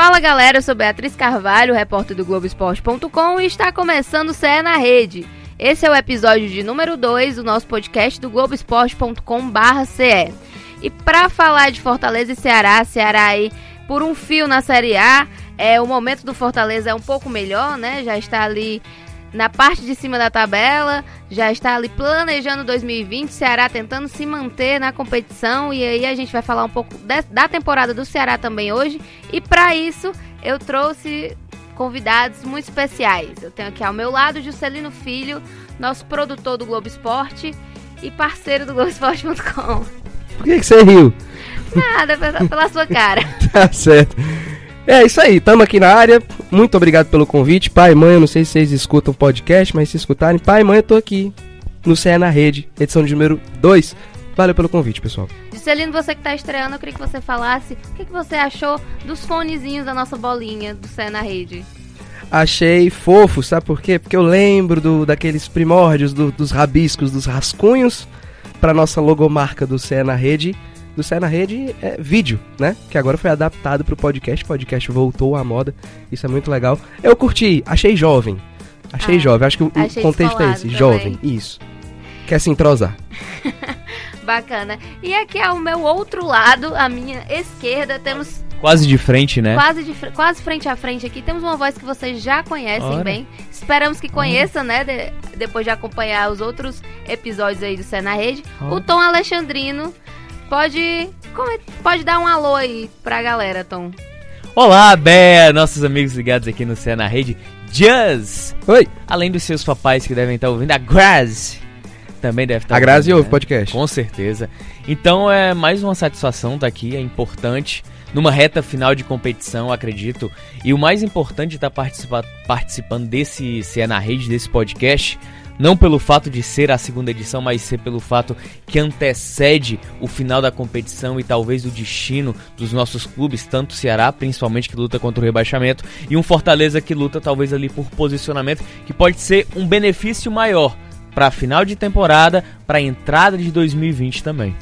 Fala galera, eu sou Beatriz Carvalho, repórter do Globoesporte.com e está começando o CE na Rede. Esse é o episódio de número 2 do nosso podcast do Globoesporte.com/ce. E para falar de Fortaleza e Ceará, Ceará aí por um fio na Série A, é o momento do Fortaleza é um pouco melhor, né? Já está ali na parte de cima da tabela, já está ali planejando 2020, Ceará tentando se manter na competição e aí a gente vai falar um pouco de, da temporada do Ceará também hoje. E para isso eu trouxe convidados muito especiais. Eu tenho aqui ao meu lado Juscelino Filho, nosso produtor do Globo Esporte e parceiro do Globoesporte.com. Por que, que você riu? Nada, pela sua cara. tá certo. É isso aí, estamos aqui na área. Muito obrigado pelo convite. Pai, mãe, eu não sei se vocês escutam o podcast, mas se escutarem, pai, mãe, eu tô aqui no CE na Rede, edição de número 2. Valeu pelo convite, pessoal. Juscelino, você que está estreando, eu queria que você falasse o que, que você achou dos fonezinhos da nossa bolinha do CE na Rede. Achei fofo, sabe por quê? Porque eu lembro do, daqueles primórdios do, dos rabiscos, dos rascunhos, para nossa logomarca do CE na Rede do Sai na Rede é vídeo, né? Que agora foi adaptado pro podcast. O podcast voltou à moda. Isso é muito legal. Eu curti, achei jovem. Achei ah, jovem. Acho que o contexto é esse, também. jovem. Isso. Quer se entrosar. Bacana. E aqui ao meu outro lado, a minha esquerda, temos. Quase de frente, né? Quase, de, quase frente a frente aqui. Temos uma voz que vocês já conhecem Ora. bem. Esperamos que conheçam, né? De, depois de acompanhar os outros episódios aí do Cé na Rede. Ora. O Tom Alexandrino Pode, pode dar um alô aí pra galera, Tom. Olá, Bé, nossos amigos ligados aqui no Cé na Rede. Jazz! Oi! Além dos seus papais que devem estar ouvindo, a Graz também deve estar A Grazi ouve né? podcast. Com certeza. Então é mais uma satisfação estar aqui, é importante. Numa reta final de competição, acredito. E o mais importante de estar participa participando desse Cé na Rede, desse podcast não pelo fato de ser a segunda edição, mas ser pelo fato que antecede o final da competição e talvez o destino dos nossos clubes, tanto o Ceará, principalmente que luta contra o rebaixamento, e um Fortaleza que luta talvez ali por posicionamento, que pode ser um benefício maior para a final de temporada, para a entrada de 2020 também.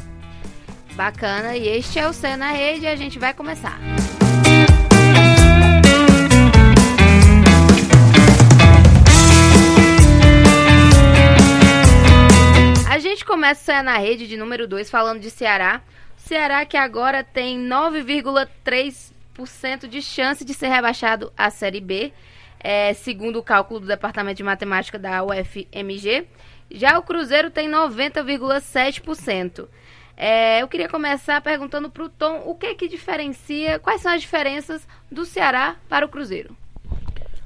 Bacana, e este é o Céu na Rede e a gente vai começar. A gente começa na rede de número 2 falando de Ceará. Ceará que agora tem 9,3% de chance de ser rebaixado à Série B, é, segundo o cálculo do Departamento de Matemática da UFMG. Já o Cruzeiro tem 90,7%. É, eu queria começar perguntando para o Tom o que que diferencia, quais são as diferenças do Ceará para o Cruzeiro?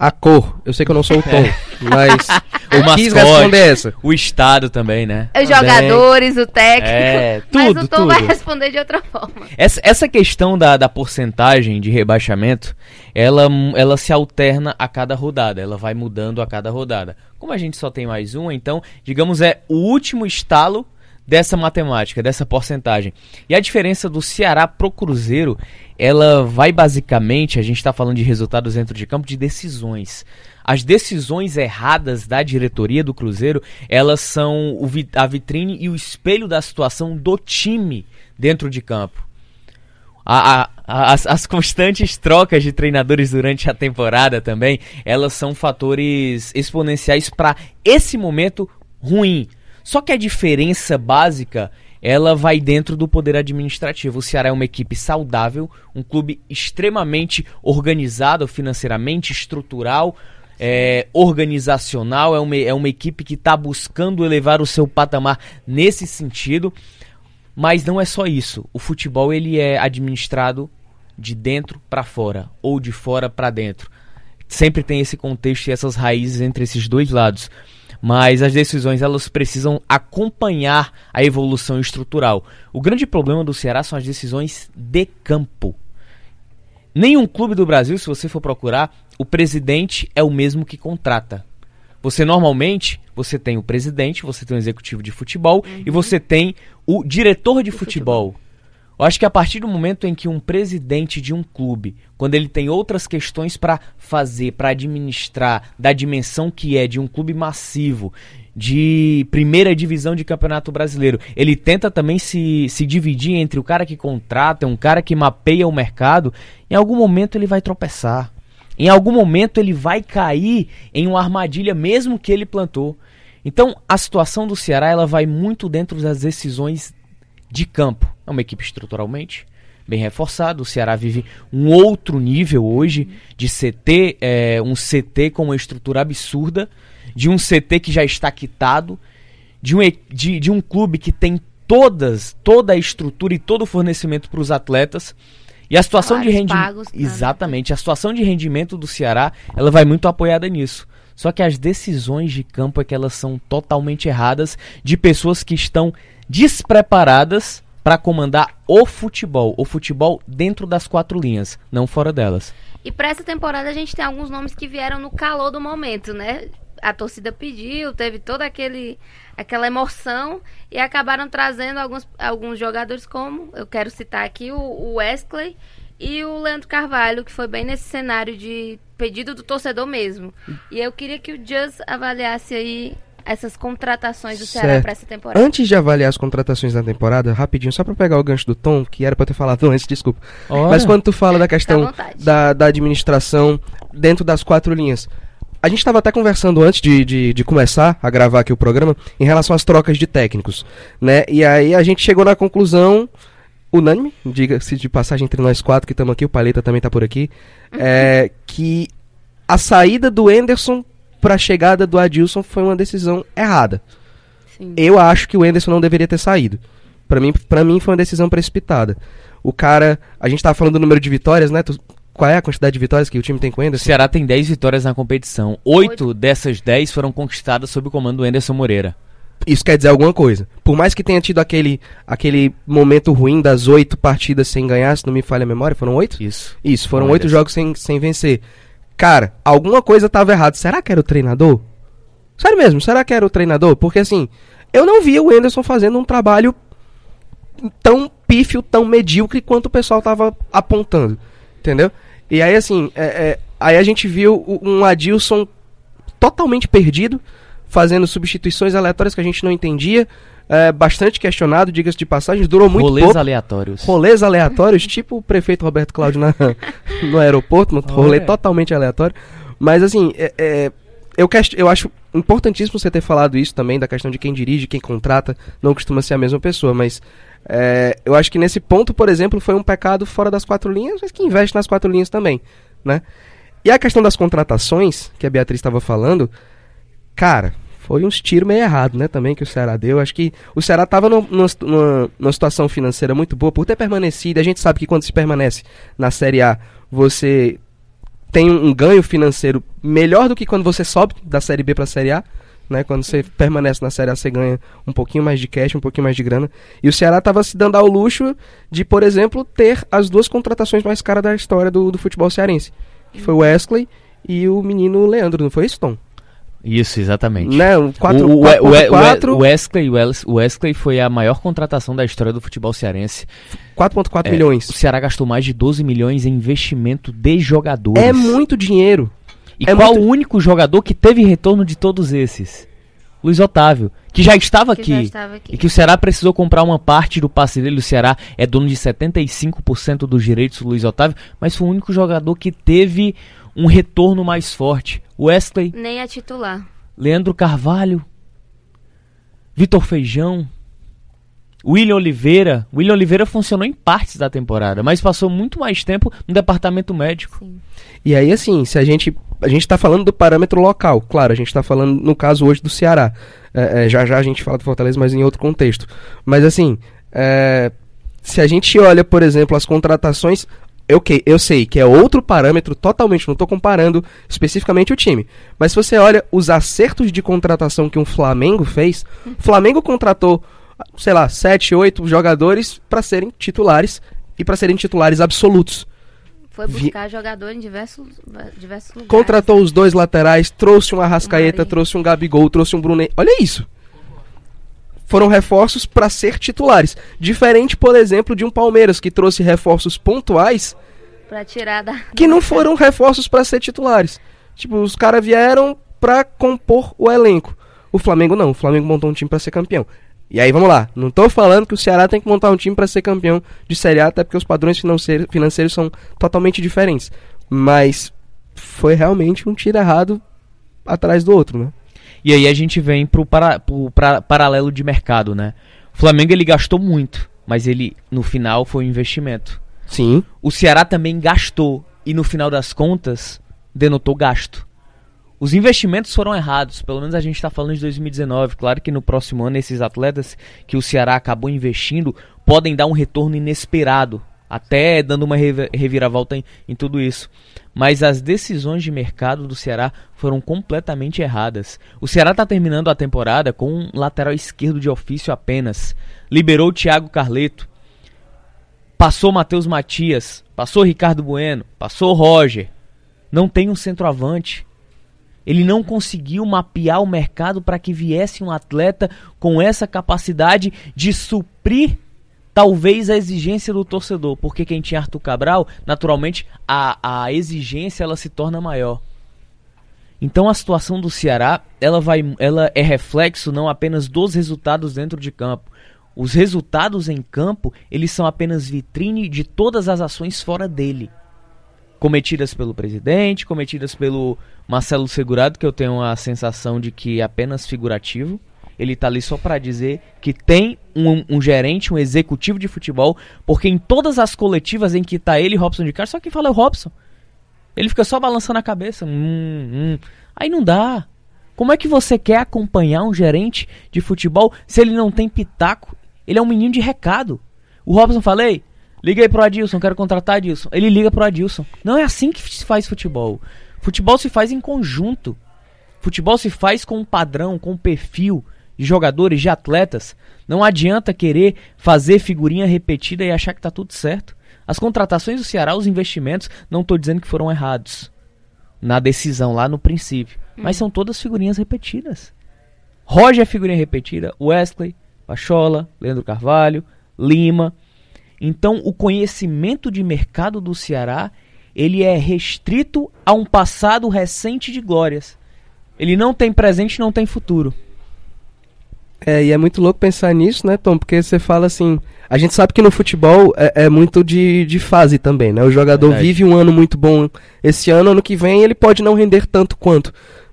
A cor. Eu sei que eu não sou o Tom, é. mas o eu quis responder essa. O estado também, né? Os jogadores, o técnico. É, tudo, mas o Tom tudo. vai responder de outra forma. Essa, essa questão da, da porcentagem de rebaixamento, ela, ela se alterna a cada rodada. Ela vai mudando a cada rodada. Como a gente só tem mais uma, então, digamos, é o último estalo dessa matemática, dessa porcentagem. E a diferença do Ceará pro Cruzeiro, ela vai basicamente, a gente está falando de resultados dentro de campo, de decisões. As decisões erradas da diretoria do Cruzeiro, elas são a vitrine e o espelho da situação do time dentro de campo. A, a, as, as, constantes trocas de treinadores durante a temporada também, elas são fatores exponenciais para esse momento ruim só que a diferença básica ela vai dentro do poder administrativo. O Ceará é uma equipe saudável, um clube extremamente organizado financeiramente, estrutural, é, organizacional. É uma, é uma equipe que está buscando elevar o seu patamar nesse sentido. Mas não é só isso. O futebol ele é administrado de dentro para fora ou de fora para dentro. Sempre tem esse contexto e essas raízes entre esses dois lados mas as decisões elas precisam acompanhar a evolução estrutural. O grande problema do Ceará são as decisões de campo. Nenhum clube do Brasil, se você for procurar, o presidente é o mesmo que contrata. Você normalmente, você tem o presidente, você tem o executivo de futebol uhum. e você tem o diretor de futebol. futebol. Eu acho que a partir do momento em que um presidente de um clube, quando ele tem outras questões para fazer, para administrar, da dimensão que é de um clube massivo, de primeira divisão de campeonato brasileiro. Ele tenta também se, se dividir entre o cara que contrata, um cara que mapeia o mercado. Em algum momento ele vai tropeçar. Em algum momento ele vai cair em uma armadilha mesmo que ele plantou. Então a situação do Ceará ela vai muito dentro das decisões de campo. É uma equipe estruturalmente bem reforçada. O Ceará vive um outro nível hoje de CT, é, um CT com uma estrutura absurda, de um CT que já está quitado, de um, de, de um clube que tem todas, toda a estrutura e todo o fornecimento para os atletas. E a situação de rendimento. Exatamente, a situação de rendimento do Ceará, ela vai muito apoiada nisso. Só que as decisões de campo é que elas são totalmente erradas de pessoas que estão despreparadas para comandar o futebol, o futebol dentro das quatro linhas, não fora delas. E para essa temporada a gente tem alguns nomes que vieram no calor do momento, né? A torcida pediu, teve toda aquele aquela emoção e acabaram trazendo alguns, alguns jogadores como, eu quero citar aqui, o, o Wesley e o Leandro Carvalho, que foi bem nesse cenário de pedido do torcedor mesmo. E eu queria que o Just avaliasse aí essas contratações do Ceará para essa temporada. Antes de avaliar as contratações da temporada, rapidinho, só para pegar o gancho do Tom, que era para ter falado antes, desculpa. Ora. Mas quando tu fala da questão da, da administração dentro das quatro linhas, a gente estava até conversando antes de, de, de, começar a gravar aqui o programa em relação às trocas de técnicos, né? E aí a gente chegou na conclusão unânime, diga-se de passagem entre nós quatro que estamos aqui, o Paleta também está por aqui, uhum. é, que a saída do Enderson para a chegada do Adilson foi uma decisão errada. Sim. Eu acho que o Enderson não deveria ter saído. Para mim, para mim foi uma decisão precipitada. O cara, a gente tava falando do número de vitórias, né? Tu, qual é a quantidade de vitórias que o time tem com o Enderson? O Ceará tem 10 vitórias na competição. Oito dessas 10 foram conquistadas sob o comando do Enderson Moreira. Isso quer dizer alguma coisa. Por mais que tenha tido aquele, aquele momento ruim das oito partidas sem ganhar, se não me falha a memória, foram oito? Isso. Isso, foram oito jogos sem, sem vencer. Cara, alguma coisa estava errada. Será que era o treinador? Sério mesmo, será que era o treinador? Porque assim, eu não via o Enderson fazendo um trabalho tão pífio, tão medíocre quanto o pessoal estava apontando. Entendeu? E aí, assim, é, é, aí a gente viu um Adilson totalmente perdido, fazendo substituições aleatórias que a gente não entendia. É, bastante questionado, diga-se de passagem, durou muito Rolês pouco. aleatórios. Rolês aleatórios, tipo o prefeito Roberto Cláudio na, no aeroporto, um rolê totalmente aleatório. Mas assim, é, é, eu, eu acho importantíssimo você ter falado isso também, da questão de quem dirige, quem contrata, não costuma ser a mesma pessoa, mas é, eu acho que nesse ponto, por exemplo, foi um pecado fora das quatro linhas, mas que investe nas quatro linhas também, né? E a questão das contratações, que a Beatriz estava falando, cara, foi uns tiros meio errado, né, também, que o Ceará deu. Acho que o Ceará estava numa, numa, numa, situação financeira muito boa por ter permanecido. A gente sabe que quando se permanece na Série A, você tem um ganho financeiro melhor do que quando você sobe da Série B para a Série A. Né, quando você permanece na Série A, você ganha um pouquinho mais de cash, um pouquinho mais de grana. E o Ceará estava se dando ao luxo de, por exemplo, ter as duas contratações mais caras da história do, do futebol cearense. Que foi o Wesley e o menino Leandro, não foi isso, Tom? Isso, exatamente. Né, um 4, o, 4, o, 4, o, Wesley, o Wesley foi a maior contratação da história do futebol cearense. 4.4 é, milhões. O Ceará gastou mais de 12 milhões em investimento de jogadores. É muito dinheiro. E é qual muito... o único jogador que teve retorno de todos esses? Luiz Otávio, que já estava, que aqui, já estava aqui. E que o Ceará precisou comprar uma parte do passe dele. O Ceará é dono de 75% dos direitos do Luiz Otávio, mas foi o único jogador que teve um retorno mais forte. Wesley. Nem a titular. Leandro Carvalho. Vitor Feijão. William Oliveira. William Oliveira funcionou em partes da temporada, mas passou muito mais tempo no departamento médico. Sim. E aí, assim, se a gente. A gente está falando do parâmetro local, claro, a gente está falando, no caso hoje, do Ceará. É, é, já já a gente fala do Fortaleza, mas em outro contexto. Mas assim, é, se a gente olha, por exemplo, as contratações, eu, que, eu sei que é outro parâmetro totalmente, não estou comparando especificamente o time. Mas se você olha os acertos de contratação que um Flamengo fez, o Flamengo contratou, sei lá, 7, 8 jogadores para serem titulares e para serem titulares absolutos. Foi buscar Vi... jogador em diversos, diversos lugares. Contratou os dois laterais, trouxe um Arrascaeta, trouxe um Gabigol, trouxe um Brunet. Olha isso foram reforços para ser titulares. Diferente, por exemplo, de um Palmeiras que trouxe reforços pontuais para tirar da que não foram reforços para ser titulares. Tipo, os caras vieram para compor o elenco. O Flamengo não. O Flamengo montou um time para ser campeão. E aí vamos lá. Não tô falando que o Ceará tem que montar um time para ser campeão de Série A, até porque os padrões financeiros, financeiros são totalmente diferentes. Mas foi realmente um tiro errado atrás do outro, né? E aí a gente vem pro, para, pro pra, paralelo de mercado, né? O Flamengo ele gastou muito, mas ele no final foi um investimento. Sim. O Ceará também gastou e no final das contas denotou gasto. Os investimentos foram errados, pelo menos a gente está falando de 2019. Claro que no próximo ano esses atletas que o Ceará acabou investindo podem dar um retorno inesperado, até dando uma reviravolta em, em tudo isso. Mas as decisões de mercado do Ceará foram completamente erradas. O Ceará está terminando a temporada com um lateral esquerdo de ofício apenas. Liberou o Thiago Carleto, passou Matheus Matias, passou Ricardo Bueno, passou Roger. Não tem um centroavante. Ele não conseguiu mapear o mercado para que viesse um atleta com essa capacidade de suprir talvez a exigência do torcedor, porque quem tinha Arthur Cabral, naturalmente a, a exigência ela se torna maior. Então a situação do Ceará, ela vai ela é reflexo não apenas dos resultados dentro de campo. Os resultados em campo, eles são apenas vitrine de todas as ações fora dele cometidas pelo presidente, cometidas pelo Marcelo Segurado, que eu tenho a sensação de que é apenas figurativo. Ele tá ali só para dizer que tem um, um, gerente, um executivo de futebol, porque em todas as coletivas em que tá ele e Robson de Castro, só quem fala é o Robson. Ele fica só balançando a cabeça. Hum, hum. Aí não dá. Como é que você quer acompanhar um gerente de futebol se ele não tem pitaco? Ele é um menino de recado. O Robson falei, Liga aí pro Adilson, quero contratar Adilson. Ele liga pro Adilson. Não é assim que se faz futebol. Futebol se faz em conjunto. Futebol se faz com um padrão, com um perfil de jogadores, de atletas. Não adianta querer fazer figurinha repetida e achar que tá tudo certo. As contratações do Ceará, os investimentos, não tô dizendo que foram errados na decisão lá no princípio, hum. mas são todas figurinhas repetidas. Roger é figurinha repetida, Wesley, Pachola, Leandro Carvalho, Lima, então, o conhecimento de mercado do Ceará, ele é restrito a um passado recente de glórias. Ele não tem presente, não tem futuro. É, e é muito louco pensar nisso, né, Tom? Porque você fala assim. A gente sabe que no futebol é, é muito de, de fase também, né? O jogador Verdade. vive um ano muito bom esse ano, ano que vem ele pode não render tanto quanto.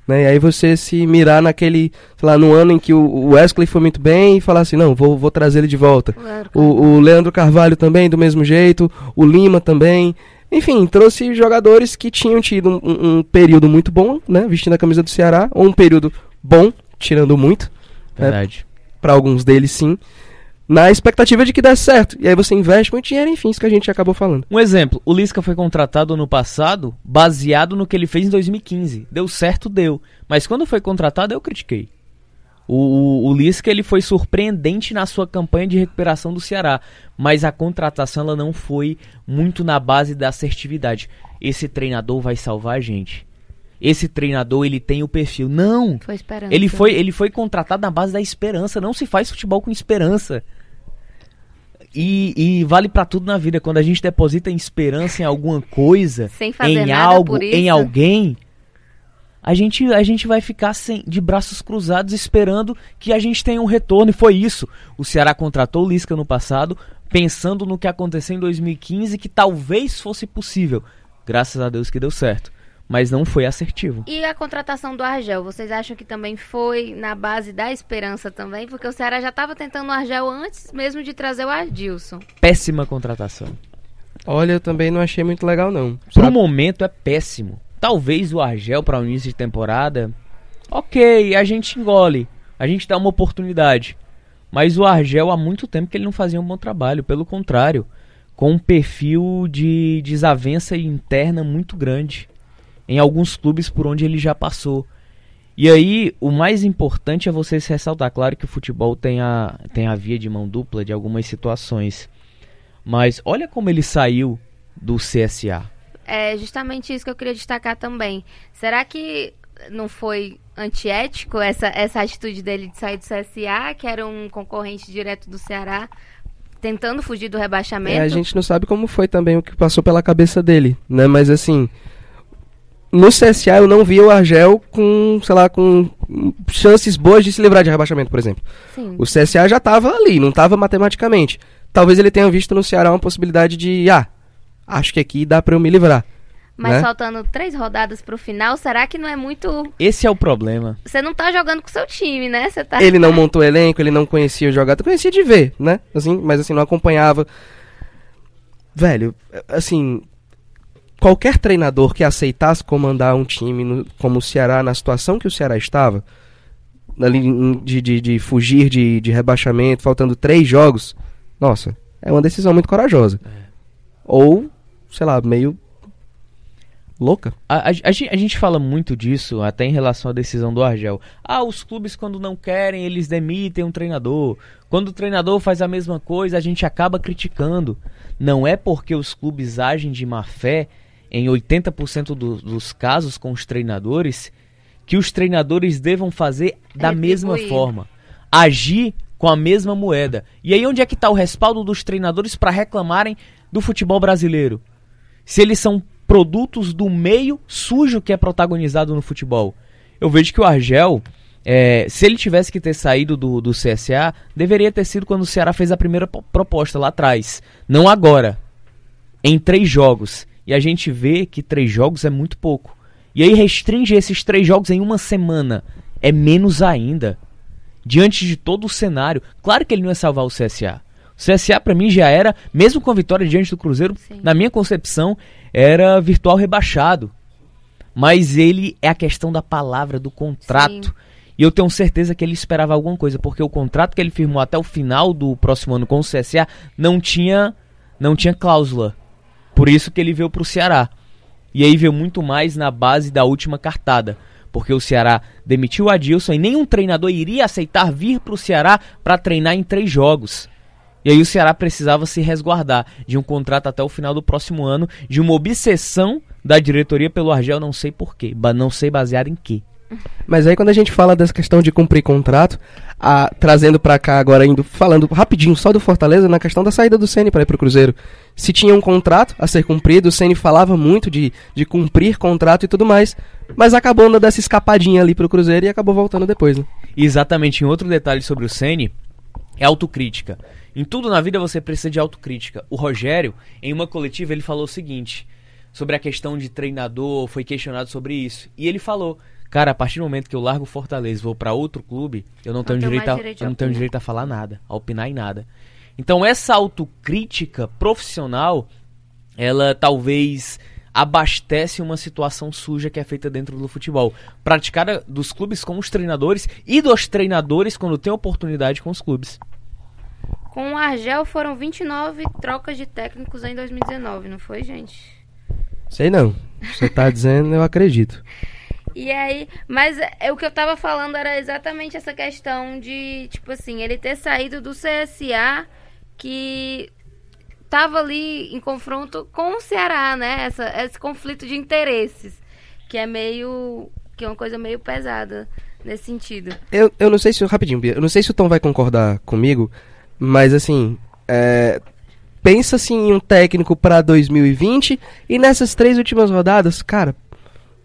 Né? E aí você se mirar naquele, sei lá, no ano em que o Wesley foi muito bem e falar assim, não, vou, vou trazer ele de volta. O, o Leandro Carvalho também, do mesmo jeito, o Lima também. Enfim, trouxe jogadores que tinham tido um, um período muito bom, né? Vestindo a camisa do Ceará, ou um período bom, tirando muito. Né? Verdade. Né? Para alguns deles, sim na expectativa de que dê certo. E aí você investe muito dinheiro, enfim, isso que a gente acabou falando. Um exemplo, o Lisca foi contratado no passado baseado no que ele fez em 2015. Deu certo, deu. Mas quando foi contratado, eu critiquei. O, o, o Lisca ele foi surpreendente na sua campanha de recuperação do Ceará, mas a contratação ela não foi muito na base da assertividade. Esse treinador vai salvar a gente. Esse treinador ele tem o perfil. Não. Foi ele foi ele foi contratado na base da esperança. Não se faz futebol com esperança. E, e vale para tudo na vida. Quando a gente deposita em esperança em alguma coisa, em algo, em alguém, a gente, a gente vai ficar sem, de braços cruzados esperando que a gente tenha um retorno. E foi isso. O Ceará contratou o Lisca no passado, pensando no que aconteceu em 2015, que talvez fosse possível. Graças a Deus que deu certo mas não foi assertivo. E a contratação do Argel, vocês acham que também foi na base da esperança também? Porque o Ceará já estava tentando o Argel antes mesmo de trazer o Adilson. Péssima contratação. Olha, eu também não achei muito legal não. Pro momento é péssimo. Talvez o Argel para o início de temporada, ok, a gente engole, a gente dá uma oportunidade. Mas o Argel há muito tempo que ele não fazia um bom trabalho, pelo contrário, com um perfil de desavença interna muito grande em alguns clubes por onde ele já passou. E aí, o mais importante é você se ressaltar. Claro que o futebol tem a, tem a via de mão dupla de algumas situações. Mas olha como ele saiu do CSA. É justamente isso que eu queria destacar também. Será que não foi antiético essa, essa atitude dele de sair do CSA, que era um concorrente direto do Ceará, tentando fugir do rebaixamento? É, a gente não sabe como foi também o que passou pela cabeça dele, né? Mas assim, no CSA eu não via o Argel com, sei lá, com chances boas de se livrar de rebaixamento, por exemplo. Sim. O CSA já estava ali, não estava matematicamente. Talvez ele tenha visto no Ceará uma possibilidade de, ah, acho que aqui dá para eu me livrar. Mas né? faltando três rodadas pro final, será que não é muito. Esse é o problema. Você não tá jogando com seu time, né? Você tá. Ele não montou elenco, ele não conhecia o jogador, conhecia de ver, né? Assim, mas assim, não acompanhava. Velho, assim, qualquer treinador que aceitasse comandar um time no- como o Ceará, na situação que o Ceará estava, de, de, de fugir de, de rebaixamento, faltando três jogos, nossa, é uma decisão muito corajosa. Ou, sei lá, meio louca. A, a- a gente fala muito disso, até em relação à decisão do Argel. Ah, os clubes, quando não querem, eles demitem um treinador. Quando o treinador faz a mesma coisa, a gente acaba criticando. Não é porque os clubes agem de má fé, em 80% do- dos casos com os treinadores, que os treinadores devam fazer da Retribuir. mesma forma. Agir com a mesma moeda. E aí onde é que está o respaldo dos treinadores para reclamarem do futebol brasileiro? se eles são produtos do meio sujo que é protagonizado no futebol. Eu vejo que o Argel, é, se ele tivesse que ter saído do, do CSA, deveria ter sido quando o Ceará fez a primeira po- proposta lá atrás. Não agora. Em três jogos. E a gente vê que três jogos é muito pouco. E aí restringe esses três jogos em uma semana. É menos ainda. Diante de todo o cenário. Claro que ele não ia salvar o CSA. O CSA pra mim já era, mesmo com a vitória diante do Cruzeiro, Sim. na minha concepção, era virtual rebaixado. Mas ele é a questão da palavra, do contrato. Sim. E eu tenho certeza que ele esperava alguma coisa, porque o contrato que ele firmou até o final do próximo ano com o CSA não tinha, não tinha cláusula. Por isso que ele veio pro Ceará. E aí veio muito mais na base da última cartada. Porque o Ceará demitiu o Adilson e nenhum treinador iria aceitar vir pro Ceará para treinar em três jogos. E aí o Ceará precisava se resguardar de um contrato até o final do próximo ano, de uma obsessão da diretoria pelo Argel, não sei porquê, não sei baseado em quê. Mas aí quando a gente fala dessa questão de cumprir contrato, a- trazendo pra cá agora, indo falando rapidinho só do Fortaleza, na questão da saída do Ceni para ir pro Cruzeiro. Se tinha um contrato a ser cumprido, o Ceni falava muito de, de cumprir contrato e tudo mais, mas acabou dando essa escapadinha ali pro Cruzeiro e acabou voltando depois, né? Exatamente em outro detalhe sobre o Ceni é autocrítica. Em tudo na vida você precisa de autocrítica. O Rogério, em uma coletiva, ele falou o seguinte sobre a questão de treinador, foi questionado sobre isso. E ele falou: "Cara, a partir do momento que eu largo o Fortaleza e vou pra outro clube, eu não, tenho tenho direito, a, direito eu não tenho opinar." direito a falar nada, a opinar em nada". Então essa autocrítica profissional, ela talvez abastece uma situação suja que é feita dentro do futebol, praticada dos clubes com os treinadores e dos treinadores quando tem oportunidade com os clubes. Com o Argel foram 29 trocas de técnicos em 2019, não foi, gente? Sei não. Você tá dizendo, eu acredito. E aí, mas é, o que eu tava falando era exatamente essa questão de, tipo assim, ele ter saído do CSA que tava ali em confronto com o Ceará, né? Essa, esse conflito de interesses, que é meio que é uma coisa meio pesada nesse sentido. Eu, eu não sei se. Rapidinho, Bia. Eu não sei se o Tom vai concordar comigo, mas assim. É, pensa assim em um técnico pra 2020 e nessas três últimas rodadas, cara.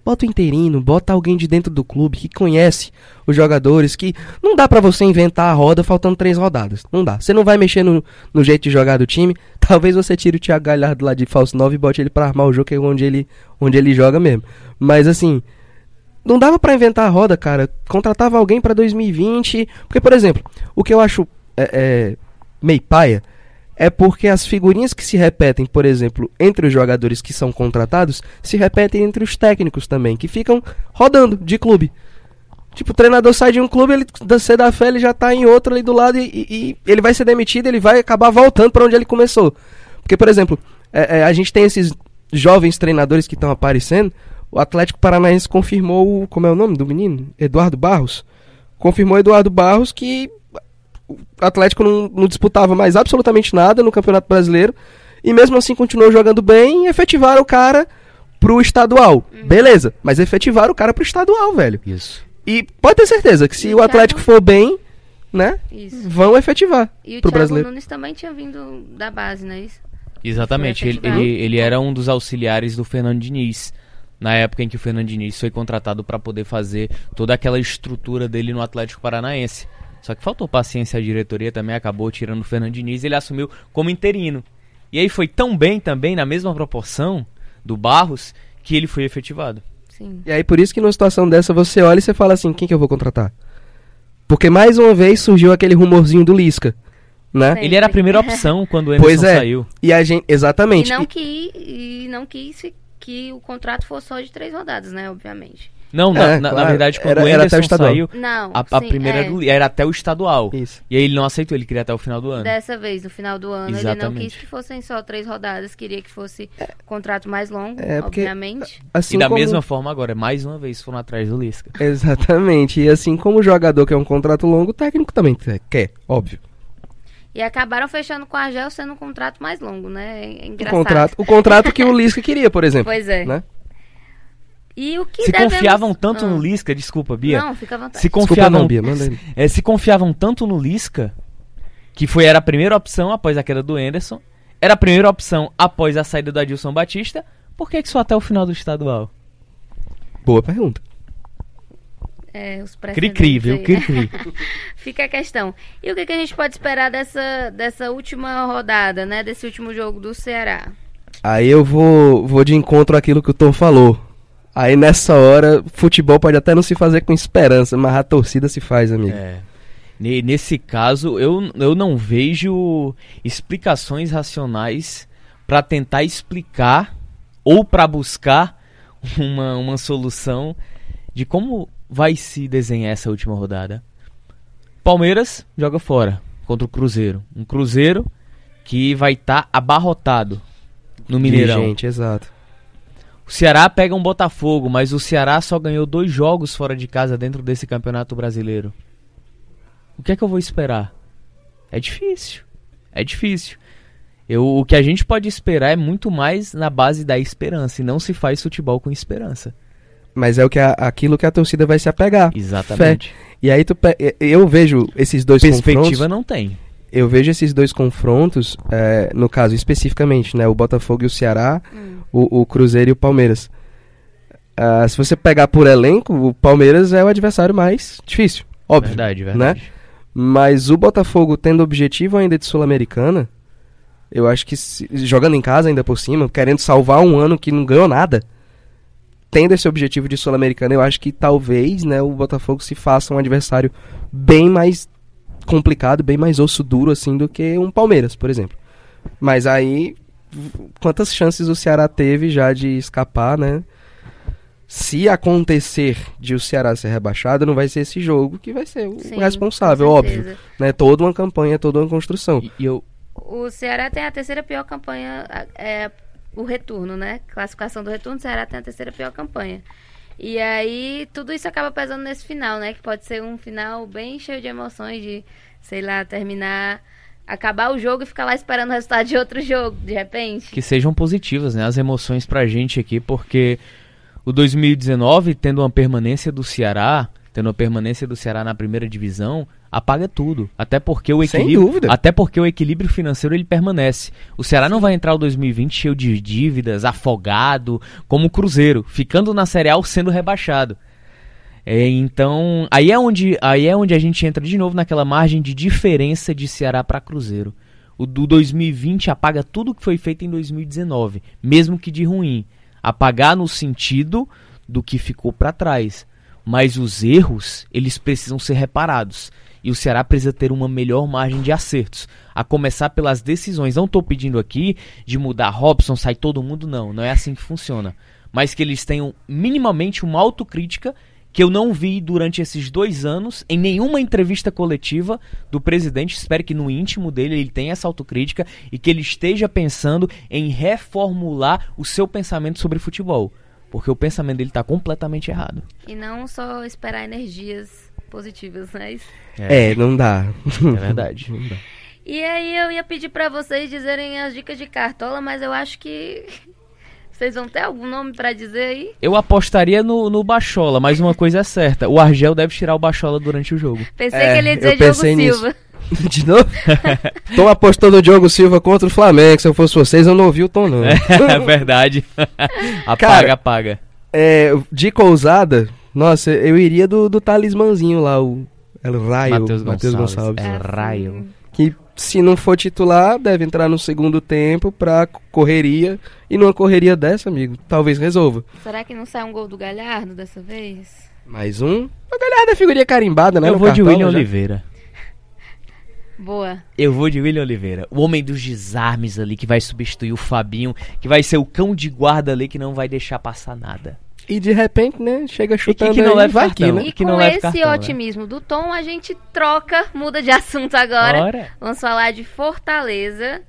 Bota o interino, bota alguém de dentro do clube que conhece os jogadores, que não dá pra você inventar a roda faltando três rodadas. Não dá. Você não vai mexer no, no jeito de jogar do time. Talvez você tire o Thiago Galhardo lá de falso 9 e bote ele pra armar o jogo que é onde ele, onde ele joga mesmo. Mas assim, não dava pra inventar a roda, cara. Contratava alguém pra 2020. Porque, por exemplo, o que eu acho é, é, meio paia é porque as figurinhas que se repetem, por exemplo, entre os jogadores que são contratados, se repetem entre os técnicos também, que ficam rodando de clube. Tipo, o treinador sai de um clube, ele C da fé, ele já tá em outro ali do lado e, e- ele vai ser demitido, ele vai acabar voltando pra onde ele começou. Porque, por exemplo, é, é, a gente tem esses jovens treinadores que estão aparecendo. O Atlético Paranaense confirmou, como é o nome do menino? Eduardo Barros. Confirmou Eduardo Barros que o Atlético não, não disputava mais absolutamente nada no Campeonato Brasileiro. E mesmo assim continuou jogando bem e efetivaram o cara pro estadual. Beleza, mas efetivaram o cara pro estadual, velho. Isso. E pode ter certeza que se E o o Atlético Thiago- for bem, né, Isso. vão efetivar E o pro Thiago brasileiro. Nunes também tinha vindo da base, não é isso? Exatamente. Ele, ele, ele era um dos auxiliares do Fernando Diniz na época em que o Fernando Diniz foi contratado para poder fazer toda aquela estrutura dele no Atlético Paranaense. Só que faltou paciência à diretoria também, acabou tirando o Fernando Diniz e ele assumiu como interino. E aí foi tão bem também, na mesma proporção do Barros, que ele foi efetivado. Sim. E aí por isso que numa situação dessa você olha e você fala assim, quem que eu vou contratar? Porque mais uma vez surgiu aquele rumorzinho do Lisca, né? Ele era a primeira opção quando o Emerson Pois é. saiu. E a gente, E exatamente. não, E- que, e não quis que o contrato fosse só de três rodadas, né? Obviamente. Não, na, É, na- na claro. verdade, quando Era- o era o estadual. saiu, Não, a, a sim, primeira é, do- era até o estadual. Isso. E aí ele não aceitou, ele queria até o final do ano. Dessa vez, no final do ano, ele não Exatamente. quis que fossem só três rodadas, queria que fosse contrato mais longo, É, porque- obviamente. Assim e da como- mesma forma agora, mais uma vez foram atrás do Lisca. Exatamente. E assim como o jogador quer um contrato longo, o técnico também quer, óbvio. E acabaram fechando com a Argel sendo um contrato mais longo, né? É O engraçado. contrato, o contrato que o Lisca queria, por exemplo. Pois é. Né? E o que se devemos- confiavam tanto Ah. no Lisca, desculpa, Bia. Não, fica à vontade. se Desculpa, confiavam, não, Bia, manda aí. é, se confiavam tanto no Lisca, que foi era a primeira opção após a queda do Anderson, era a primeira opção após a saída do Adilson Batista, por que, que só até o final do estadual? Boa pergunta. É, os Cri-cri, viu? Cri-cri. Fica a questão. E o que, que a gente pode esperar dessa, dessa última rodada, né? Desse último jogo do Ceará? Aí eu vou, vou de encontro àquilo que o Tom falou. Aí nessa hora, futebol pode até não se fazer com esperança, mas a torcida se faz, amigo. É. Ne- Nesse caso, eu, eu não vejo explicações racionais para tentar explicar ou para buscar uma, uma solução de como vai se desenhar essa última rodada. Palmeiras joga fora contra o Cruzeiro. Um Cruzeiro que vai estar abarrotado no Mineirão. Dirigente, exato. O Ceará pega um Botafogo, mas o Ceará só ganhou dois jogos fora de casa dentro desse campeonato brasileiro. O que é que eu vou esperar? É difícil. É difícil. Eu, o que a gente pode esperar é muito mais na base da esperança. E não se faz futebol com esperança. Mas é o que a- aquilo que a torcida vai se apegar. Exatamente. E aí tu eu vejo esses dois Perspectiva confrontos. não tem. Eu vejo esses dois confrontos, é, no caso especificamente, né? O Botafogo e o Ceará, Hum. o, o Cruzeiro e o Palmeiras. Ah, se você pegar por elenco, o Palmeiras é o adversário mais difícil, óbvio. Verdade, verdade. Mas o Botafogo tendo objetivo ainda de Sul-Americana, eu acho que se- jogando em casa ainda por cima, querendo salvar um ano que não ganhou nada, tendo esse objetivo de Sul-Americana, eu acho que talvez, né, o Botafogo se faça um adversário bem mais complicado, bem mais osso duro assim do que um Palmeiras, por exemplo. Mas aí quantas chances o Ceará teve já de escapar, né? Se acontecer de o Ceará ser rebaixado, não vai ser esse jogo que vai ser o Sim, responsável, óbvio né? Toda uma campanha, toda uma construção. E, e eu, O Ceará tem a terceira pior campanha, é o retorno, né? Classificação do retorno, o Ceará tem a terceira pior campanha. E aí, tudo isso acaba pesando nesse final, né? Que pode ser um final bem cheio de emoções, de, sei lá, terminar, acabar o jogo e ficar lá esperando o resultado de outro jogo, de repente. que sejam positivas, né? As emoções pra gente aqui, porque o 2019, tendo uma permanência do Ceará, tendo uma permanência do Ceará na primeira divisão, apaga tudo. Até porque o Sem equilíbrio, dúvida. até porque o equilíbrio financeiro ele permanece. O Ceará não vai entrar o 2020 cheio de dívidas, afogado, como o Cruzeiro, ficando na Série A sendo rebaixado. É, então, aí é, onde, aí é onde a gente entra de novo naquela margem de diferença de Ceará para Cruzeiro. O do 2020 apaga tudo que foi feito em 2019, mesmo que de ruim. Apagar no sentido do que ficou para trás. Mas os erros, eles precisam ser reparados. E o Ceará precisa ter uma melhor margem de acertos. A começar pelas decisões. Não estou pedindo aqui de mudar Robson, sai todo mundo, não. Não é assim que funciona. Mas que eles tenham minimamente uma autocrítica que eu não vi durante esses dois anos em nenhuma entrevista coletiva do presidente. Espero que no íntimo dele ele tenha essa autocrítica e que ele esteja pensando em reformular o seu pensamento sobre futebol. Porque o pensamento dele está completamente errado. E não só esperar energias positivas, né? Isso. É, não dá. É verdade. Não dá. E aí eu ia pedir pra vocês dizerem as dicas de cartola, mas eu acho que vocês vão ter algum nome pra dizer aí? Eu apostaria no, no Bachola, mas uma coisa é certa: o Argel deve tirar o Bachola durante o jogo. Pensei É, que ele ia eu dizer Diogo pensei nisso. Silva. De novo? Tô apostando o Diogo Silva contra o Flamengo. Se eu fosse vocês, eu não ouvi o tom, não. É verdade. apaga, Cara, apaga. É, dica ousada, nossa, eu iria do, do talismãzinho lá, o El Raio, Matheus Matheus Gonçalves. Gonçalves. É. Raio. Que se não for titular, deve entrar no segundo tempo pra correria. E numa correria dessa, amigo, talvez resolva. Será que não sai um gol do Galhardo dessa vez? Mais um. A galera da figurinha carimbada, né? Eu no vou de Cartola William já. Oliveira. Boa. Eu vou de William Oliveira. O homem dos desarmes ali, que vai substituir o Fabinho, que vai ser o cão de guarda ali, que não vai deixar passar nada. E de repente, né, chega chutando que não aí, leva vai cartão. que, né? E que com não leva esse cartão, né? otimismo do Tom, a gente troca, muda de assunto agora. Ora. Vamos falar de Fortaleza.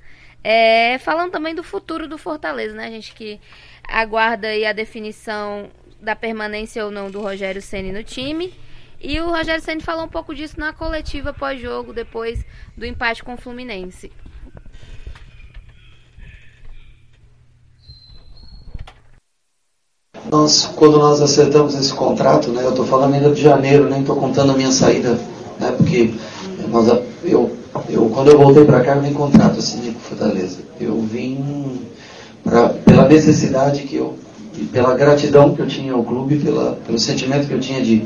É, falando também do futuro do Fortaleza, né? A gente que aguarda aí a definição da permanência ou não do Rogério Ceni no time. E o Rogério Ceni falou um pouco disso na coletiva pós-jogo, depois do empate com o Fluminense. Nós, quando nós acertamos esse contrato, né, eu estou falando ainda de janeiro, nem estou contando a minha saída, né, porque nós, eu, eu, quando eu voltei para cá, eu nem contrato assinei com Fortaleza. Eu vim pra, pela necessidade que eu, pela gratidão que eu tinha ao clube, pela, pelo sentimento que eu tinha de.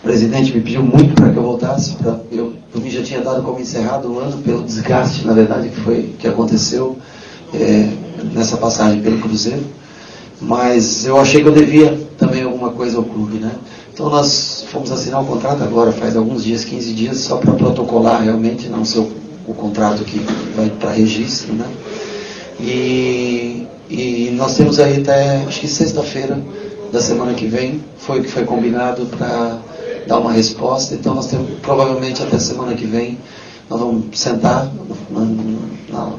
O presidente me pediu muito para que eu voltasse, pra, eu, mim já tinha dado como encerrado o ano, pelo desgaste, na verdade, que, foi, que aconteceu é, nessa passagem pelo Cruzeiro mas eu achei que eu devia também alguma coisa ao clube, né? Então nós fomos assinar o contrato agora, faz alguns dias, 15 dias, só para protocolar realmente, não ser o, o contrato que vai para registro, né? E, e nós temos aí até, acho que sexta-feira da semana que vem, foi o que foi combinado para dar uma resposta, então nós temos, provavelmente até semana que vem, nós vamos sentar na- na-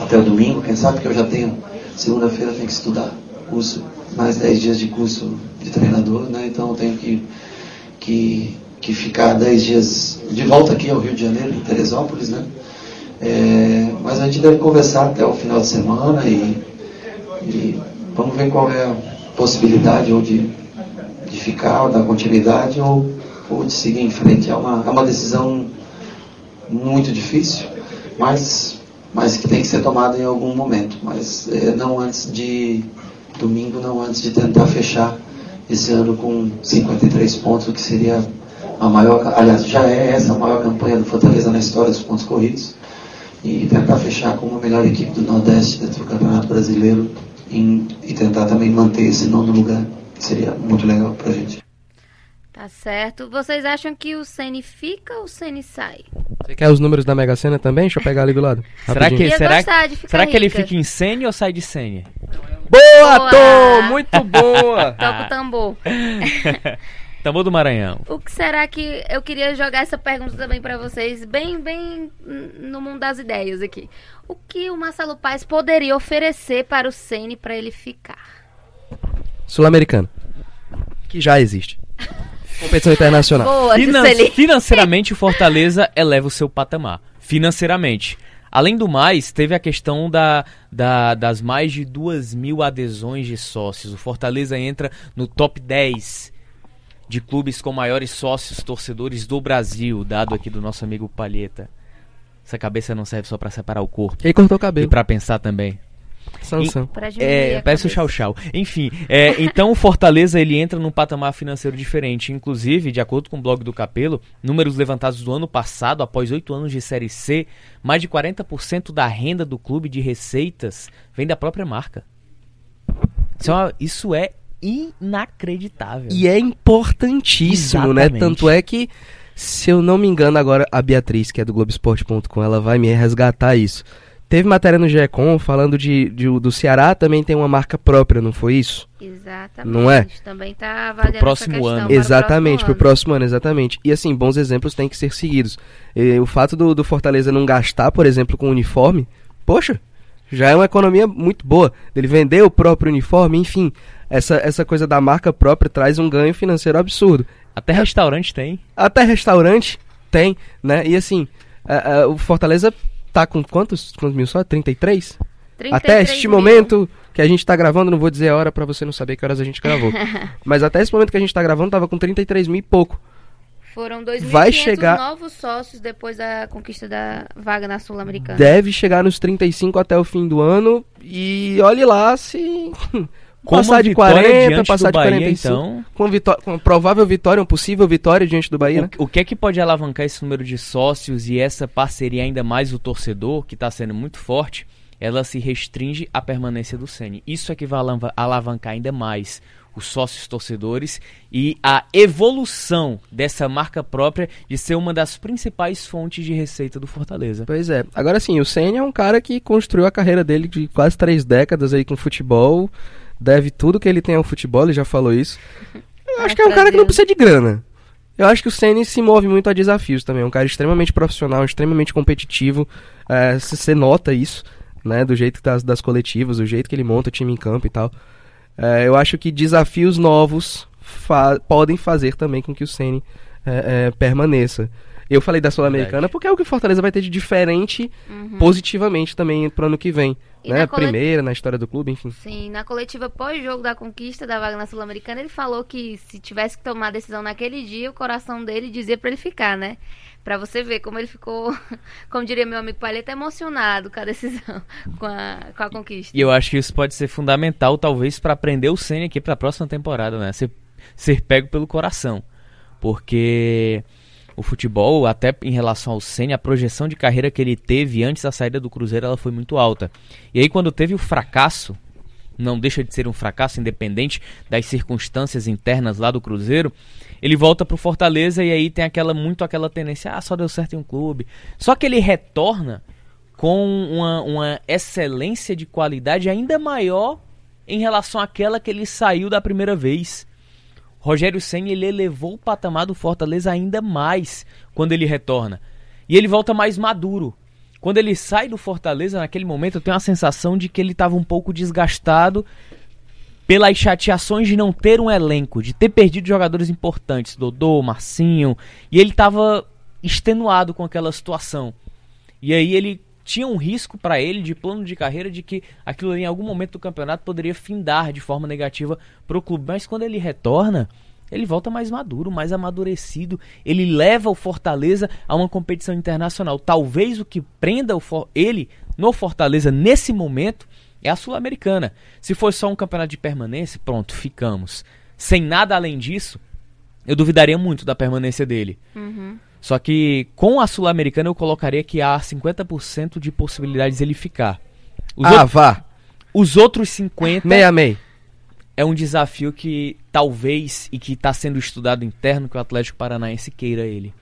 até o domingo, quem sabe, porque eu já tenho, segunda-feira tenho que estudar curso, mais 10 dias de curso de treinador, né? Então eu tenho que, que, que ficar 10 dias de volta aqui ao Rio de Janeiro, em Teresópolis, né? É, mas a gente deve conversar até o final de semana e, e vamos ver qual é a possibilidade ou de, de ficar, ou dar continuidade ou, ou de seguir em frente. É uma, é uma decisão muito difícil, mas, mas que tem que ser tomada em algum momento. Mas é, não antes de domingo, não antes de tentar fechar esse ano com 53 pontos, o que seria a maior, aliás, já é essa a maior campanha do Fortaleza na história dos pontos corridos. E tentar fechar com a melhor equipe do Nordeste dentro do Campeonato Brasileiro em- e tentar também manter esse nono lugar, que seria muito legal pra gente. Tá certo. Vocês acham que o Ceni fica ou o Ceni sai? Você quer os números da Mega Sena também? Deixa eu pegar ali do lado. Será que, será, será que ele fica em Sene ou sai de Sene? Boa, Boa! Tom! Muito boa! Toca o tambor. Tambor do Maranhão. O que será que eu queria jogar essa pergunta também pra vocês, bem, bem no mundo das ideias aqui. O que o Marcelo Paes poderia oferecer para o Ceni para ele ficar? Sul-Americano. Que já existe. Competição internacional. Boa, Finan- Juscelino. financeiramente, o Fortaleza eleva o seu patamar. Financeiramente. Além do mais, teve a questão da, da- das mais de duas mil adesões de sócios. O Fortaleza entra no top 10 de clubes com maiores sócios torcedores do Brasil, dado aqui do nosso amigo Palheta. Essa cabeça não serve só pra separar o corpo. E aí cortou o E cabelo. pra pensar também. Sansão. É, parece o. Chau Chau. Enfim, é, então o Fortaleza ele entra num patamar financeiro diferente. Inclusive, de acordo com o blog do Capelo, números levantados do ano passado, após oito anos de Série C, mais de 40% da renda do clube de receitas vem da própria marca. Isso é, uma- isso é inacreditável. E é importantíssimo, né? Exatamente. Tanto é que, se eu não me engano, agora a Beatriz, que é do Globoesporte.com, ela vai me resgatar isso. Teve matéria no GECOM falando de, de- do Ceará também tem uma marca própria, não foi isso? Exatamente. Não é? Também tá avaliando próximo essa questão ano. para o exatamente, pro próximo ano. próximo ano, exatamente. E assim, bons exemplos têm que ser seguidos. E o fato do, do Fortaleza não gastar, por exemplo, com uniforme, poxa, já é uma economia muito boa. Ele vender o próprio uniforme, enfim, essa, essa coisa da marca própria traz um ganho financeiro absurdo. Até restaurante tem. Até restaurante tem, né? E assim, a- a- o Fortaleza tá com quantos, quantos mil só? 33? 33 Até este mil. momento que a gente tá gravando, não vou dizer a hora pra você não saber que horas a gente gravou. Mas até esse momento que a gente tá gravando, tava com 33 mil e pouco. Foram 2.500 Vai chegar- novos sócios depois da conquista da vaga na Sul-Americana. Deve chegar nos 35 até o fim do ano. E olhe lá se Com passar de vitória 40, diante passar de Bahia, 45. então, Com, vitó- com provável vitória, uma possível vitória diante do Bahia, né? o, o que é que pode alavancar esse número de sócios e essa parceria ainda mais o torcedor, que está sendo muito forte, ela se restringe à permanência do Ceni. Isso é que vai alavan- alavancar ainda mais os sócios torcedores e a evolução dessa marca própria de ser uma das principais fontes de receita do Fortaleza. Pois é. Agora sim, o Senna é um cara que construiu a carreira dele de quase três décadas aí com futebol. Deve tudo que ele tem ao futebol, ele já falou isso. Eu acho que é um cara que não precisa de grana. Eu acho que o Senna se move muito a desafios também. É um cara extremamente profissional, extremamente competitivo. É, Você nota isso, né? Do jeito das, das coletivas, do jeito que ele monta o time em campo e tal. É, eu acho que desafios novos fa- podem fazer também com que o Senna é, é, permaneça. Eu falei da Sul-Americana porque é o que o Fortaleza vai ter de diferente positivamente também pro ano que vem. Uhum. E né? na colet- Primeira na história do clube, enfim. Sim, na coletiva pós-jogo da conquista da vaga na Sul-Americana, ele falou que se tivesse que tomar a decisão naquele dia, o coração dele dizia pra ele ficar, né? Pra você ver como ele ficou, como diria meu amigo Palheta, emocionado com a decisão, com a, com a conquista. E eu acho que isso pode ser fundamental, talvez, para aprender o Senna aqui para a próxima temporada, né? Ser, ser pego pelo coração. Porque o futebol, até em relação ao Senna, a projeção de carreira que ele teve antes da saída do Cruzeiro, ela foi muito alta. E aí, quando teve o fracasso, não deixa de ser um fracasso independente das circunstâncias internas lá do Cruzeiro, ele volta pro Fortaleza e aí tem aquela muito aquela tendência, ah, só deu certo em um clube. Só que ele retorna com uma, uma excelência de qualidade ainda maior em relação àquela que ele saiu da primeira vez. Rogério Senna ele elevou o patamar do Fortaleza ainda mais quando ele retorna. E ele volta mais maduro. Quando ele sai do Fortaleza, naquele momento, eu tenho a sensação de que ele estava um pouco desgastado pelas chateações de não ter um elenco, de ter perdido jogadores importantes, Dodô, Marcinho, e ele estava extenuado com aquela situação. E aí ele tinha um risco para ele de plano de carreira de que aquilo ali, em algum momento do campeonato poderia findar de forma negativa para o clube, mas quando ele retorna, ele volta mais maduro, mais amadurecido, ele leva o Fortaleza a uma competição internacional. Talvez o que prenda o ele no Fortaleza nesse momento é a Sul-Americana. Se for só um campeonato de permanência, pronto, ficamos. Sem nada além disso, eu duvidaria muito da permanência dele. Só que com a Sul-Americana eu colocaria que há 50% de possibilidades dele ficar. Os, ah, out- vá. os outros 50 Meia meia. é um desafio que talvez e que está sendo estudado interno que o Atlético Paranaense queira ele.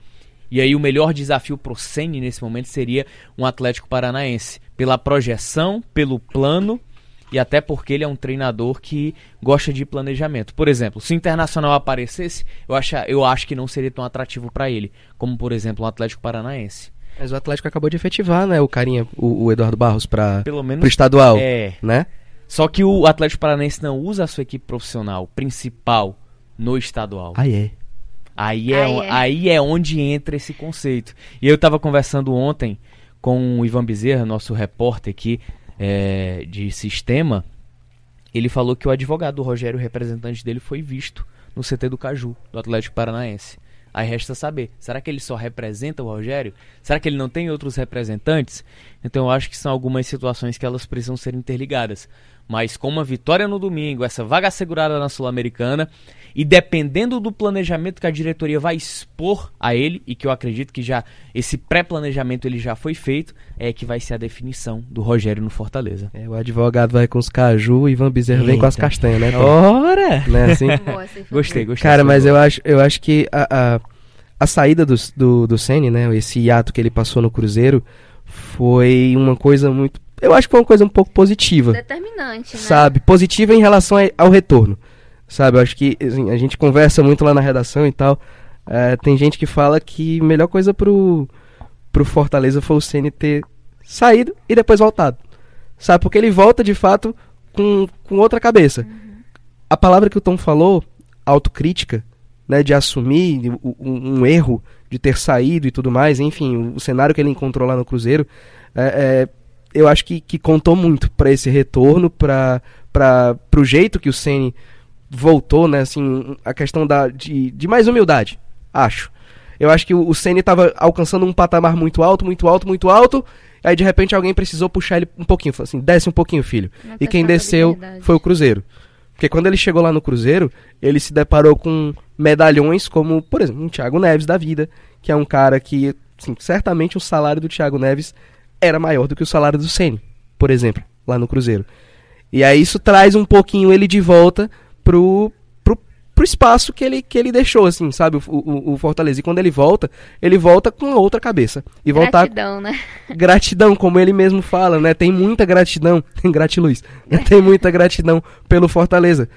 E aí o melhor desafio pro Ceni nesse momento seria um Atlético Paranaense, pela projeção, pelo plano e até porque ele é um treinador que gosta de planejamento. Por exemplo, se o Internacional aparecesse, eu acho, eu acho que não seria tão atrativo para ele, como por exemplo o Atlético Paranaense. Mas o Atlético acabou de efetivar, né, o carinha, o, o Eduardo Barros para Pelo menos pro estadual, é, né? Só que o Atlético Paranaense não usa a sua equipe profissional principal no estadual. Ah, é. Aí é, Aí o- é. aí é onde entra esse conceito. E eu estava conversando ontem com o Ivan Bezerra, nosso repórter aqui é, de sistema. Ele falou que o advogado do Rogério, o representante dele, foi visto no CT do Caju, do Atlético Paranaense. Aí resta saber, será que ele só representa o Rogério? Será que ele não tem outros representantes? Então eu acho que são algumas situações que elas precisam ser interligadas. Mas com uma vitória no domingo, essa vaga assegurada na Sul-Americana, e dependendo do planejamento que a diretoria vai expor a ele, e que eu acredito que já esse pré-planejamento ele já foi feito, é que vai ser a definição do Rogério no Fortaleza. É, O advogado vai com os caju e Ivan Bezerra vem com as castanhas, né? Tom? Ora! Né, assim? Gostei, gostei. Cara, mas eu acho, eu acho que a, a, a saída do, do, do Ceni, né? Esse hiato que ele passou no Cruzeiro foi uma coisa muito. Eu acho que foi uma coisa um pouco positiva. Determinante, né? Sabe? Positiva em relação ao retorno. Sabe? Eu acho que assim, a gente conversa muito lá na redação e tal. É, tem gente que fala que a melhor coisa pro, pro Fortaleza foi o Ceni ter saído e depois voltado. Sabe? Porque ele volta de fato com, com outra cabeça. A palavra que o Tom falou, autocrítica, né, de assumir um, um erro, de ter saído e tudo mais, enfim, o, o cenário que ele encontrou lá no Cruzeiro, é, é, eu acho que, que contou muito para esse retorno, para o jeito que o Ceni voltou, né, assim, a questão da, de, de mais humildade, acho. Eu acho que o, o Ceni estava alcançando um patamar muito alto, muito alto, muito alto, aí de repente alguém precisou puxar ele um pouquinho, falou assim, desce um pouquinho, filho. Uma E quem desceu foi o Cruzeiro. Porque quando ele chegou lá no Cruzeiro, ele se deparou com medalhões como, por exemplo, um Thiago Neves da vida, que é um cara que, assim, certamente o salário do Thiago Neves era maior do que o salário do Ceni, por exemplo, lá no Cruzeiro. E aí isso traz um pouquinho ele de volta pro, pro, pro espaço que ele, que ele deixou, assim, sabe, o, o, o Fortaleza. E quando ele volta, ele volta com outra cabeça. E voltar Gratidão, né? gratidão, como ele mesmo fala, né? Tem muita gratidão, gratiluz. Tem muita gratidão pelo Fortaleza.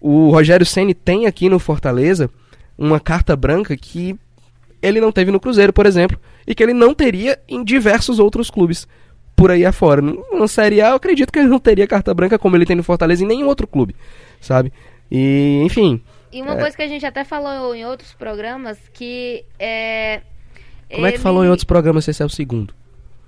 O Rogério Ceni tem aqui no Fortaleza uma carta branca que ele não teve no Cruzeiro, por exemplo, e que ele não teria em diversos outros clubes por aí afora. No Série A, eu acredito que ele não teria carta branca como ele tem no Fortaleza em nenhum outro clube, sabe? E, enfim, E uma É. coisa que a gente até falou em outros programas, que é... como é que ele- falou em outros programas se esse é o segundo?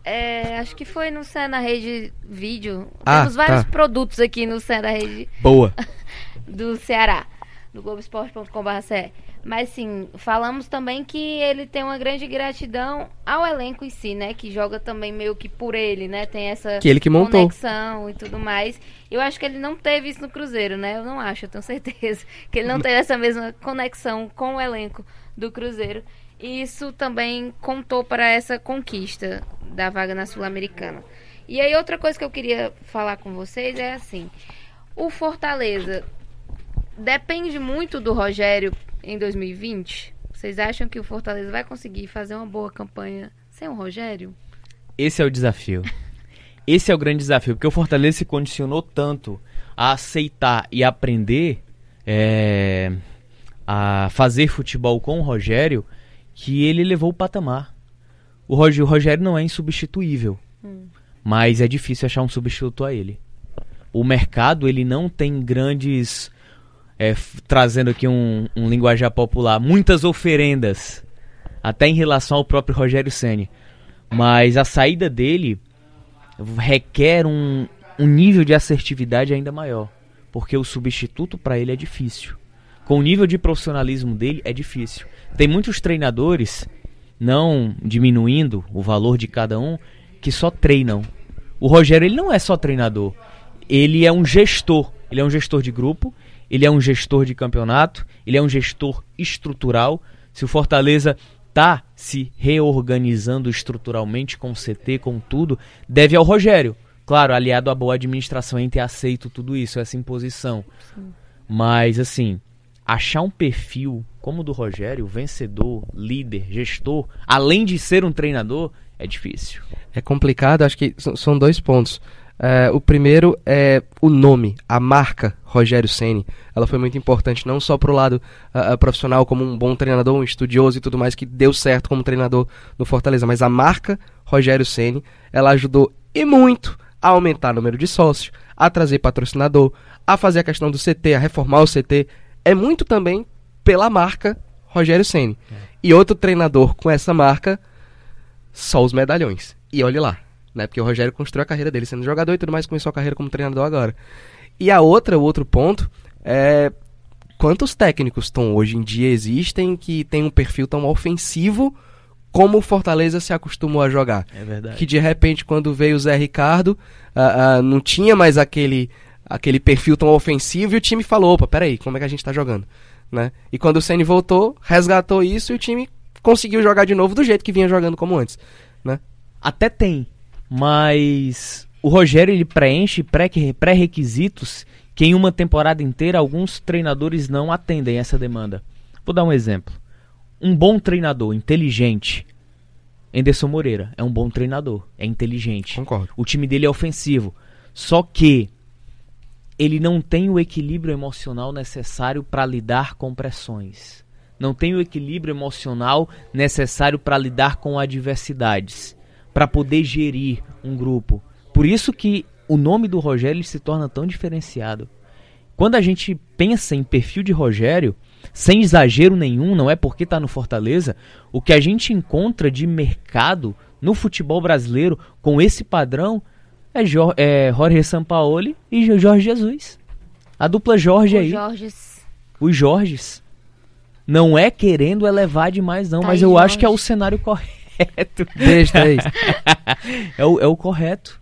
É, acho que foi no Cé na Rede Vídeo. Ah, Temos vários tá. produtos aqui no Cé na Rede Boa. do Ceará, no Globoesporte.com.br. Mas sim, falamos também que ele tem uma grande gratidão ao elenco em si, né? Que joga também meio que por ele, né? Tem essa Que ele que montou. conexão e tudo mais. Eu acho que ele não teve isso no Cruzeiro, né? Eu não acho, eu tenho certeza. Que ele não teve essa mesma conexão com o elenco do Cruzeiro. E isso também contou para essa conquista da vaga na Sul-Americana. E aí, outra coisa que eu queria falar com vocês é assim: o Fortaleza depende muito do Rogério em 2020. Vocês acham que o Fortaleza vai conseguir fazer uma boa campanha sem o Rogério? Esse é o desafio. Esse é o grande desafio, porque o Fortaleza se condicionou tanto a aceitar e aprender é, a fazer futebol com o Rogério que ele levou o patamar. O Rog- o Rogério não é insubstituível, mas é difícil achar um substituto a ele. O mercado ele não tem grandes, é, trazendo aqui um, um linguajar popular, muitas oferendas, até em relação ao próprio Rogério Ceni. Mas a saída dele requer um, um nível de assertividade ainda maior. Porque o substituto para ele é difícil. Com o nível de profissionalismo dele, é difícil. Tem muitos treinadores, não diminuindo o valor de cada um, que só treinam. O Rogério, ele não é só treinador. Ele é um gestor. Ele é um gestor de grupo, ele é um gestor de campeonato, ele é um gestor estrutural. Se o Fortaleza tá se reorganizando estruturalmente com o CT, com tudo, deve ao Rogério. Claro, aliado à boa administração em ter aceito tudo isso, essa imposição. Mas, assim, achar um perfil como o do Rogério, vencedor, líder, gestor, além de ser um treinador, é difícil. É complicado, acho que são dois pontos. É, o primeiro é o nome, a marca Rogério Ceni. Ela foi muito importante, não só pro lado ah, ah, profissional, como um bom treinador, um estudioso e tudo mais, que deu certo como treinador no Fortaleza, mas a marca Rogério Ceni, ela ajudou e muito a aumentar o número de sócios, a trazer patrocinador, a fazer a questão do CT, a reformar o CT. É muito também pela marca Rogério Ceni. E outro treinador com essa marca só os medalhões. E olhe lá, né? Porque o Rogério construiu a carreira dele sendo jogador e tudo mais, começou a carreira como treinador agora. E a outra, o outro ponto é quantos técnicos tão hoje em dia existem que tem um perfil tão ofensivo como o Fortaleza se acostumou a jogar. É verdade. Que de repente, quando veio o Zé Ricardo, ah, ah, não tinha mais aquele, aquele perfil tão ofensivo e o time falou: opa, peraí, como é que a gente tá jogando? Né? E quando o Ceni voltou, resgatou isso e o time conseguiu jogar de novo do jeito que vinha jogando como antes. Né? Até tem, mas o Rogério ele preenche pré- pré-requisitos que em uma temporada inteira alguns treinadores não atendem essa demanda. Vou dar um exemplo. Um bom treinador, inteligente. Anderson Moreira é um bom treinador, é inteligente. Concordo. O time dele é ofensivo. Só que ele não tem o equilíbrio emocional necessário para lidar com pressões. Não tem o equilíbrio emocional necessário para lidar com adversidades, para poder gerir um grupo. Por isso que o nome do Rogério se torna tão diferenciado. Quando a gente pensa em perfil de Rogério, sem exagero nenhum, não é porque está no Fortaleza, o que a gente encontra de mercado no futebol brasileiro com esse padrão é, Jor é Jorge Sampaoli e Jo- Jorge Jesus. A dupla Jorge aí, Jorge. os Jorges. Não é querendo elevar demais, não, Tá mas eu acho que é o Jorge. cenário correto. Beijo, Thaís. é, o, é o correto.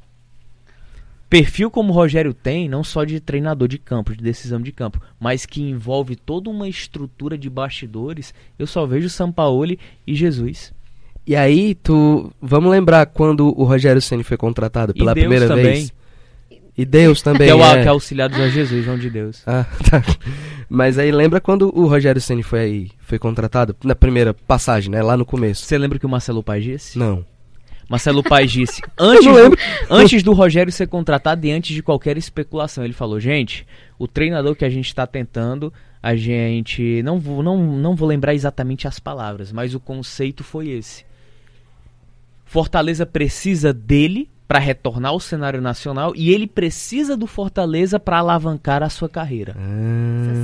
perfil como o Rogério tem, não só de treinador de campo, de decisão de campo, mas que envolve toda uma estrutura de bastidores, eu só vejo Sampaoli e Jesus. E aí, tu. Vamos lembrar quando o Rogério Ceni foi contratado pela Deus primeira também. vez. E Deus também. Que é o é. que é auxiliar do Jorge Jesus, João de Deus. Ah, tá. Mas aí lembra quando o Rogério Ceni foi aí, foi contratado na primeira passagem, né, lá no começo. Você lembra que o Marcelo Paes disse? Não. Marcelo Paes disse, antes do, antes do Rogério ser contratado e antes de qualquer especulação, ele falou, gente, o treinador que a gente está tentando, a gente, não vou, não, não vou lembrar exatamente as palavras, mas o conceito foi esse. Fortaleza precisa dele para retornar ao cenário nacional e ele precisa do Fortaleza para alavancar a sua carreira.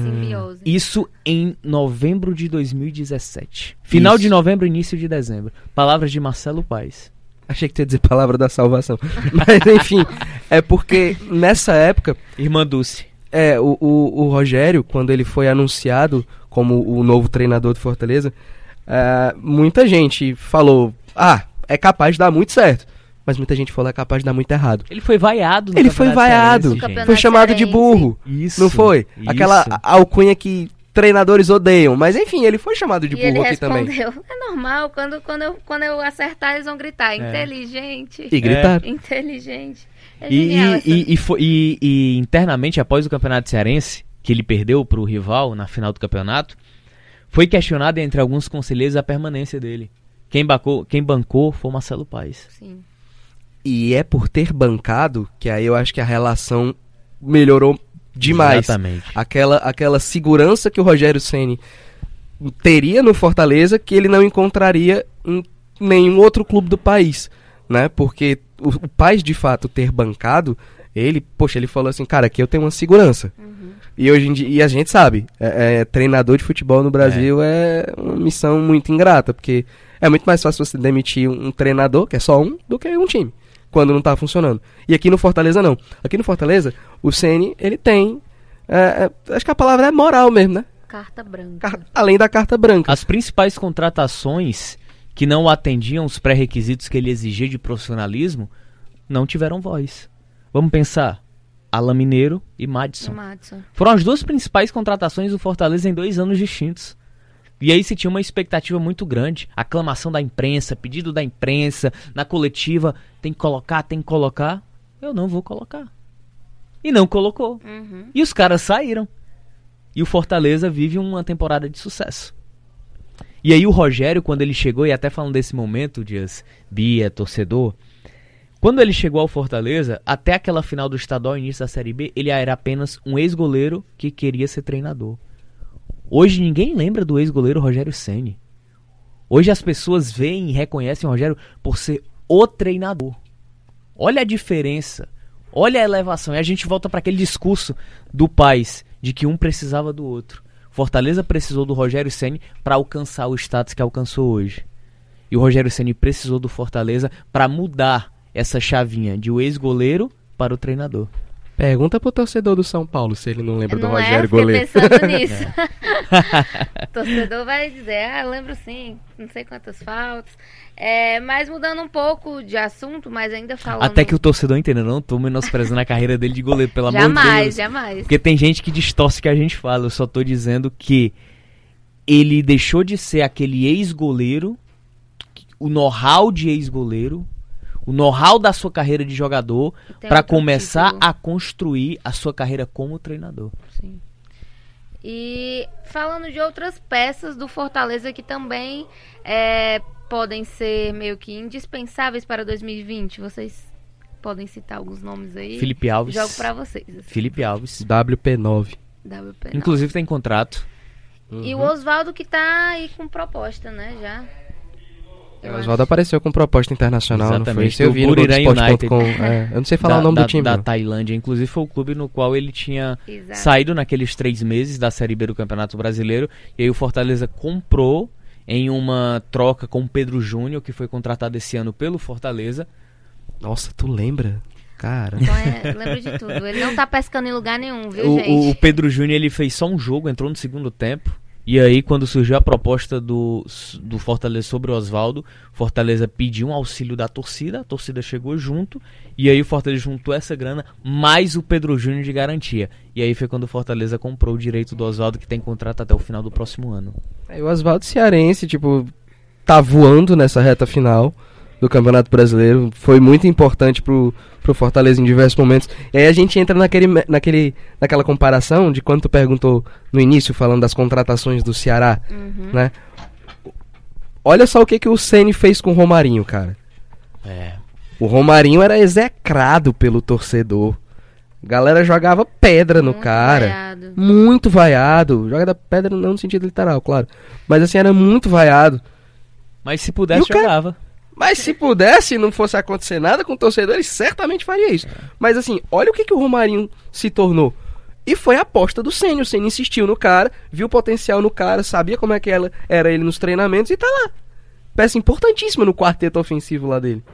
Simbiose. Isso em novembro de 2017. Final Isso. de novembro, início de dezembro. Palavras de Marcelo Paes. achei que tu ia dizer palavra da salvação. Mas enfim, é porque nessa época Irmã Dulce. É, o, o, o Rogério, quando ele foi anunciado como o novo treinador do Fortaleza, ah, muita gente falou: ah, é capaz de dar muito certo. Mas muita gente falou: é capaz de dar muito errado. Ele foi vaiado no Ele foi vaiado. Cearense, Foi chamado de burro. Isso. Não foi? isso. Aquela alcunha que treinadores odeiam. Mas enfim, ele foi chamado de e ele burro aqui também. respondeu: É normal, quando, quando, eu, quando eu acertar, eles vão gritar. É. Inteligente. E gritar. Inteligente. É E, genial e, e, e foi- e- e internamente, após o Campeonato Cearense, que ele perdeu pro rival na final do campeonato, foi questionado entre alguns conselheiros a permanência dele. Quem bancou, quem bancou foi o Marcelo Paes. Sim. E é por ter bancado que aí eu acho que a relação melhorou demais. Exatamente. aquela, aquela segurança que o Rogério Ceni teria no Fortaleza que ele não encontraria em nenhum outro clube do país, né? Porque o, o Paz de fato ter bancado, ele, poxa, ele falou assim, cara, aqui eu tenho uma segurança. E hoje em dia, e a gente sabe, é, é, treinador de futebol no Brasil é. uma missão muito ingrata, porque é muito mais fácil você demitir um, um treinador, que é só um, do que um time, quando não tá funcionando. E aqui no Fortaleza não. Aqui no Fortaleza, o Ceni ele tem. é, é, acho que a palavra é moral mesmo, né? Carta branca. Car- além da carta branca. As principais contratações que não atendiam os pré-requisitos que ele exigia de profissionalismo não tiveram voz. Vamos pensar: Alan Mineiro e Madison. O Madison. Foram as duas principais contratações do Fortaleza em dois anos distintos. E aí se tinha uma expectativa muito grande. Aclamação da imprensa, pedido da imprensa, na coletiva, tem que colocar, tem que colocar. Eu não vou colocar. E não colocou. Uhum. E os caras saíram. E o Fortaleza vive uma temporada de sucesso. E aí o Rogério, quando ele chegou, e até falando desse momento, Dias, Bia, torcedor, quando ele chegou ao Fortaleza, até aquela final do estadual, início da Série B, ele era apenas um ex-goleiro que queria ser treinador. Hoje ninguém lembra do ex-goleiro Rogério Ceni. Hoje as pessoas veem e reconhecem o Rogério por ser o treinador. Olha a diferença. Olha a elevação. E a gente volta para aquele discurso do Paz de que um precisava do outro. Fortaleza precisou do Rogério Ceni para alcançar o status que alcançou hoje. E o Rogério Ceni precisou do Fortaleza para mudar essa chavinha de o ex-goleiro para o treinador. Pergunta pro torcedor do São Paulo se ele não lembra do não é, eu Rogério fiquei Goleiro. pensando nisso. O torcedor vai dizer, ah, eu lembro sim, não sei quantas faltas. É, mas mudando um pouco de assunto, mas ainda falando... Até que o torcedor entenda, não tô menosprezando a carreira dele de goleiro, pelo amor de Jamais, Deus. jamais. Porque tem gente que distorce o que a gente fala. Eu só tô dizendo que ele deixou de ser aquele ex-goleiro, o know-how de ex-goleiro, o know-how da sua carreira de jogador, para começar título. a construir a sua carreira como treinador. Sim. E falando de outras peças do Fortaleza que também é, podem ser meio que indispensáveis para 2020, vocês podem citar alguns nomes aí? Felipe Alves. Jogo pra vocês. assim, Felipe Alves. WP9. WP. Inclusive tem contrato. E o Oswaldo que tá aí com proposta, né, já. Eu O acho. Oswaldo apareceu com proposta internacional, não foi? Exatamente, Isso eu vi no Globoesporte.com. É, eu não sei falar da, o nome da, do time. da não. Tailândia. Inclusive foi o clube no qual ele tinha Exato. saído naqueles três meses da Série B do Campeonato Brasileiro. E aí o Fortaleza comprou em uma troca com o Pedro Júnior, que foi contratado esse ano pelo Fortaleza. Nossa, tu lembra? Cara. Então é, lembro de tudo. Ele não tá pescando em lugar nenhum, viu, O, gente? o- o Pedro Júnior ele fez só um jogo, entrou no segundo tempo. E aí, quando surgiu a proposta do, do Fortaleza sobre o Oswaldo, Fortaleza pediu um auxílio da torcida, a torcida chegou junto, e aí o Fortaleza juntou essa grana, mais o Pedro Júnior de garantia. E aí foi quando o Fortaleza comprou o direito do Oswaldo, que tem contrato até o final do próximo ano. É, o Oswaldo Cearense, tipo, tá voando nessa reta final do Campeonato Brasileiro. Foi muito importante pro, pro Fortaleza em diversos momentos. E aí a gente entra naquele, naquele, naquela comparação de quando tu perguntou no início, falando das contratações do Ceará, Uhum. né? Olha só o que, que o Ceni fez com o Romarinho, cara. É. O Romarinho era execrado pelo torcedor. A galera jogava pedra no Muito cara. vaiado. Muito vaiado. Joga da pedra não no sentido literal, claro. Mas assim, era muito vaiado. Mas se pudesse, o cara- jogava. Mas se pudesse, não fosse acontecer nada com o torcedor, ele certamente faria isso. Mas assim, olha o que, que o Romarinho se tornou. E foi a aposta do Senna. O Senna insistiu no cara, viu o potencial no cara, sabia como é que ela, era ele nos treinamentos e tá lá. Peça importantíssima no quarteto ofensivo lá dele.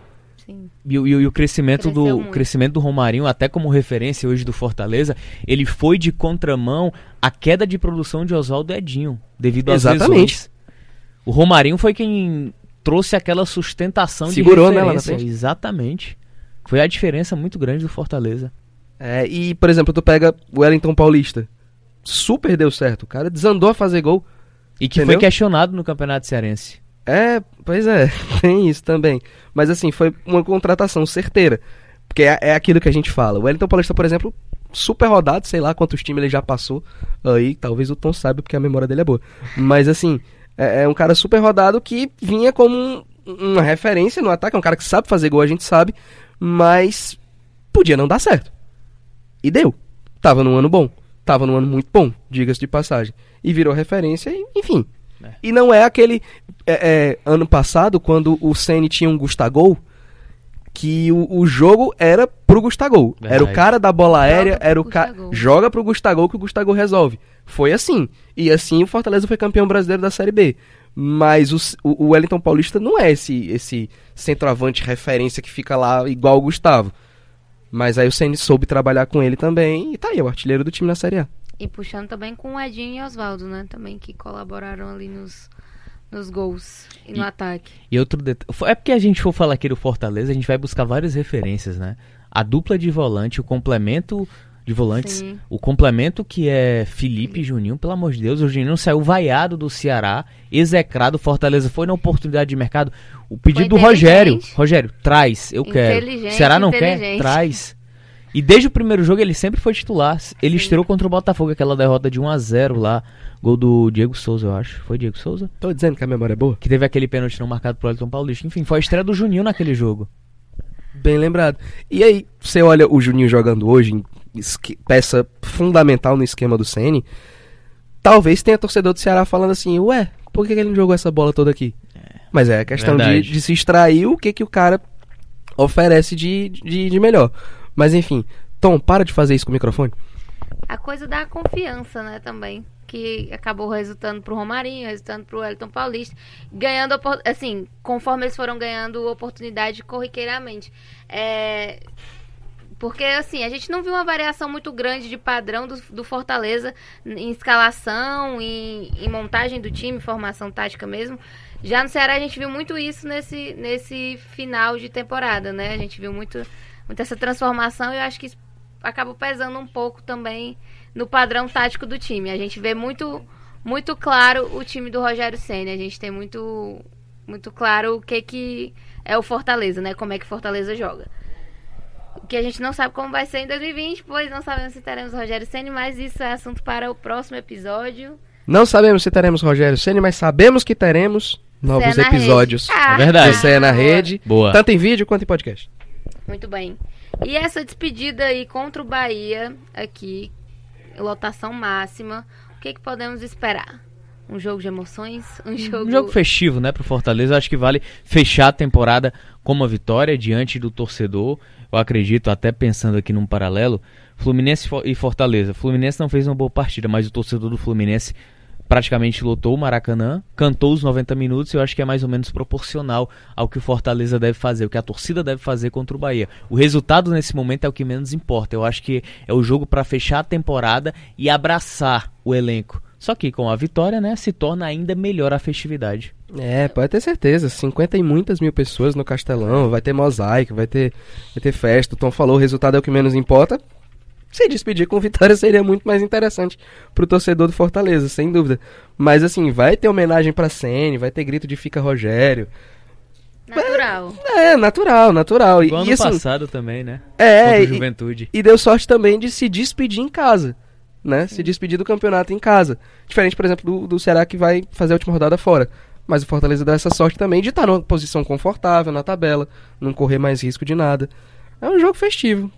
Sim. E, o- e e o crescimento Cresceu do muito. crescimento do Romarinho, até como referência hoje do Fortaleza, ele foi de contramão à queda de produção de Oswaldo Edinho, devido às Exatamente. lesões. O Romarinho foi quem trouxe aquela sustentação Segurou de nela na frente. Exatamente. Foi a diferença muito grande do Fortaleza. É, e, por exemplo, tu pega o Wellington Paulista. Super deu certo. O cara desandou a fazer gol. E que Entendeu? foi questionado no Campeonato Cearense. É, pois é, tem isso também. Mas assim, foi uma contratação certeira. Porque é, é aquilo que a gente fala. O Wellington Paulista, por exemplo, super rodado, sei lá quantos times ele já passou. Aí, talvez o Tom saiba, porque a memória dele é boa. Mas assim, é, é um cara super rodado que vinha como um- uma referência no ataque. É um cara que sabe fazer gol, a gente sabe. Mas podia não dar certo. E deu. Tava num ano bom. Tava num ano muito bom, diga-se de passagem. E virou referência, e, enfim. É. E não é aquele. é, é, ano passado, quando o Ceni tinha um Gustagol, que o, o jogo era pro Gustagol. Era o Verdade. cara da bola Joga aérea, pro era o cara. Joga pro Gustagol que o Gustagol resolve. Foi assim. E assim o Fortaleza foi campeão brasileiro da Série B. Mas o, o Wellington Paulista não é esse, esse centroavante referência que fica lá igual o Gustavo. Mas aí o Ceni soube trabalhar com ele também e tá aí, é o artilheiro do time na Série A. E puxando também com o Edinho e Oswaldo, né? Também que colaboraram ali nos, nos gols e no E- ataque. E outro detalhe. É porque a gente for falar aqui do Fortaleza, a gente vai buscar várias referências, né? A dupla de volante, o complemento de volantes, Sim. o complemento que é Felipe e Juninho, pelo amor de Deus, o Juninho saiu vaiado do Ceará, execrado, Fortaleza foi na oportunidade de mercado. O pedido do Rogério. Rogério, traz, eu quero. Ceará não quer, traz. E desde o primeiro jogo ele sempre foi titular. Ele estreou contra o Botafogo, aquela derrota de 1 a 0 lá, gol do Diego Souza, eu acho. Foi Diego Souza? Tô dizendo que a memória é boa? Que teve aquele pênalti não marcado pro Elton Paulista. Enfim, foi a estreia do Juninho naquele jogo. Bem lembrado. E aí, você olha o Juninho jogando hoje, peça fundamental no esquema do Ceni. Talvez tenha torcedor do Ceará falando assim, ué, por que ele não jogou essa bola toda aqui? Mas é a questão de, de se extrair o que, que o cara oferece de, de, de melhor. Mas enfim, Tom, para de fazer isso com o microfone. A coisa da confiança, né, também. Que acabou resultando pro Romarinho, resultando pro Wellington Paulista. Ganhando, assim, conforme eles foram ganhando oportunidade corriqueiramente. É, Porque, assim, a gente não viu uma variação muito grande de padrão do, do Fortaleza em escalação, em, em montagem do time, formação tática mesmo. Já no Ceará a gente viu muito isso nesse, nesse final de temporada, né? A gente viu muito, muito essa transformação e eu acho que isso acaba pesando um pouco também no padrão tático do time. A gente vê muito, muito claro o time do Rogério Senna. A gente tem muito, muito claro o que, que é o Fortaleza, né? Como é que Fortaleza joga. Que a gente não sabe como vai ser em 2020, pois não sabemos se teremos Rogério Senna, mas isso é assunto para o próximo episódio. Não sabemos se teremos Rogério Ceni, mas sabemos que teremos novos na episódios. Ah, É verdade. do Cé na. Rede, Boa. tanto em vídeo quanto em podcast. Muito bem. E essa despedida aí contra o Bahia, aqui, lotação máxima, o que, que podemos esperar? Um jogo de emoções? Um jogo. Um jogo festivo, né, pro Fortaleza. Eu acho que vale fechar a temporada com uma vitória diante do torcedor. Eu acredito, até pensando aqui num paralelo, Fluminense e Fortaleza. Fluminense não fez uma boa partida, mas o torcedor do Fluminense praticamente lotou o Maracanã, cantou os 90 minutos e eu acho que é mais ou menos proporcional ao que o Fortaleza deve fazer, o que a torcida deve fazer contra o Bahia. O resultado nesse momento é o que menos importa. Eu acho que é o jogo para fechar a temporada e abraçar o elenco. Só que com a vitória, né, se torna ainda melhor a festividade. É, pode ter certeza. 50 e muitas mil pessoas no Castelão, vai ter mosaico, vai ter, vai ter festa. O Tom falou, o resultado é o que menos importa. Se despedir com vitória seria muito mais interessante pro torcedor do Fortaleza, sem dúvida. Mas assim, vai ter homenagem pra Sene, vai ter grito de Fica Rogério. Natural. É, natural, natural. E, Igual e ano assim, passado também, né? é, Contra e, Juventude. e deu sorte também de se despedir em casa, né? Se despedir do campeonato em casa. Diferente, por exemplo, do, do Ceará que vai fazer a última rodada fora. Mas o Fortaleza deu essa sorte também de estar numa posição confortável na tabela, não correr mais risco de nada. É um jogo festivo.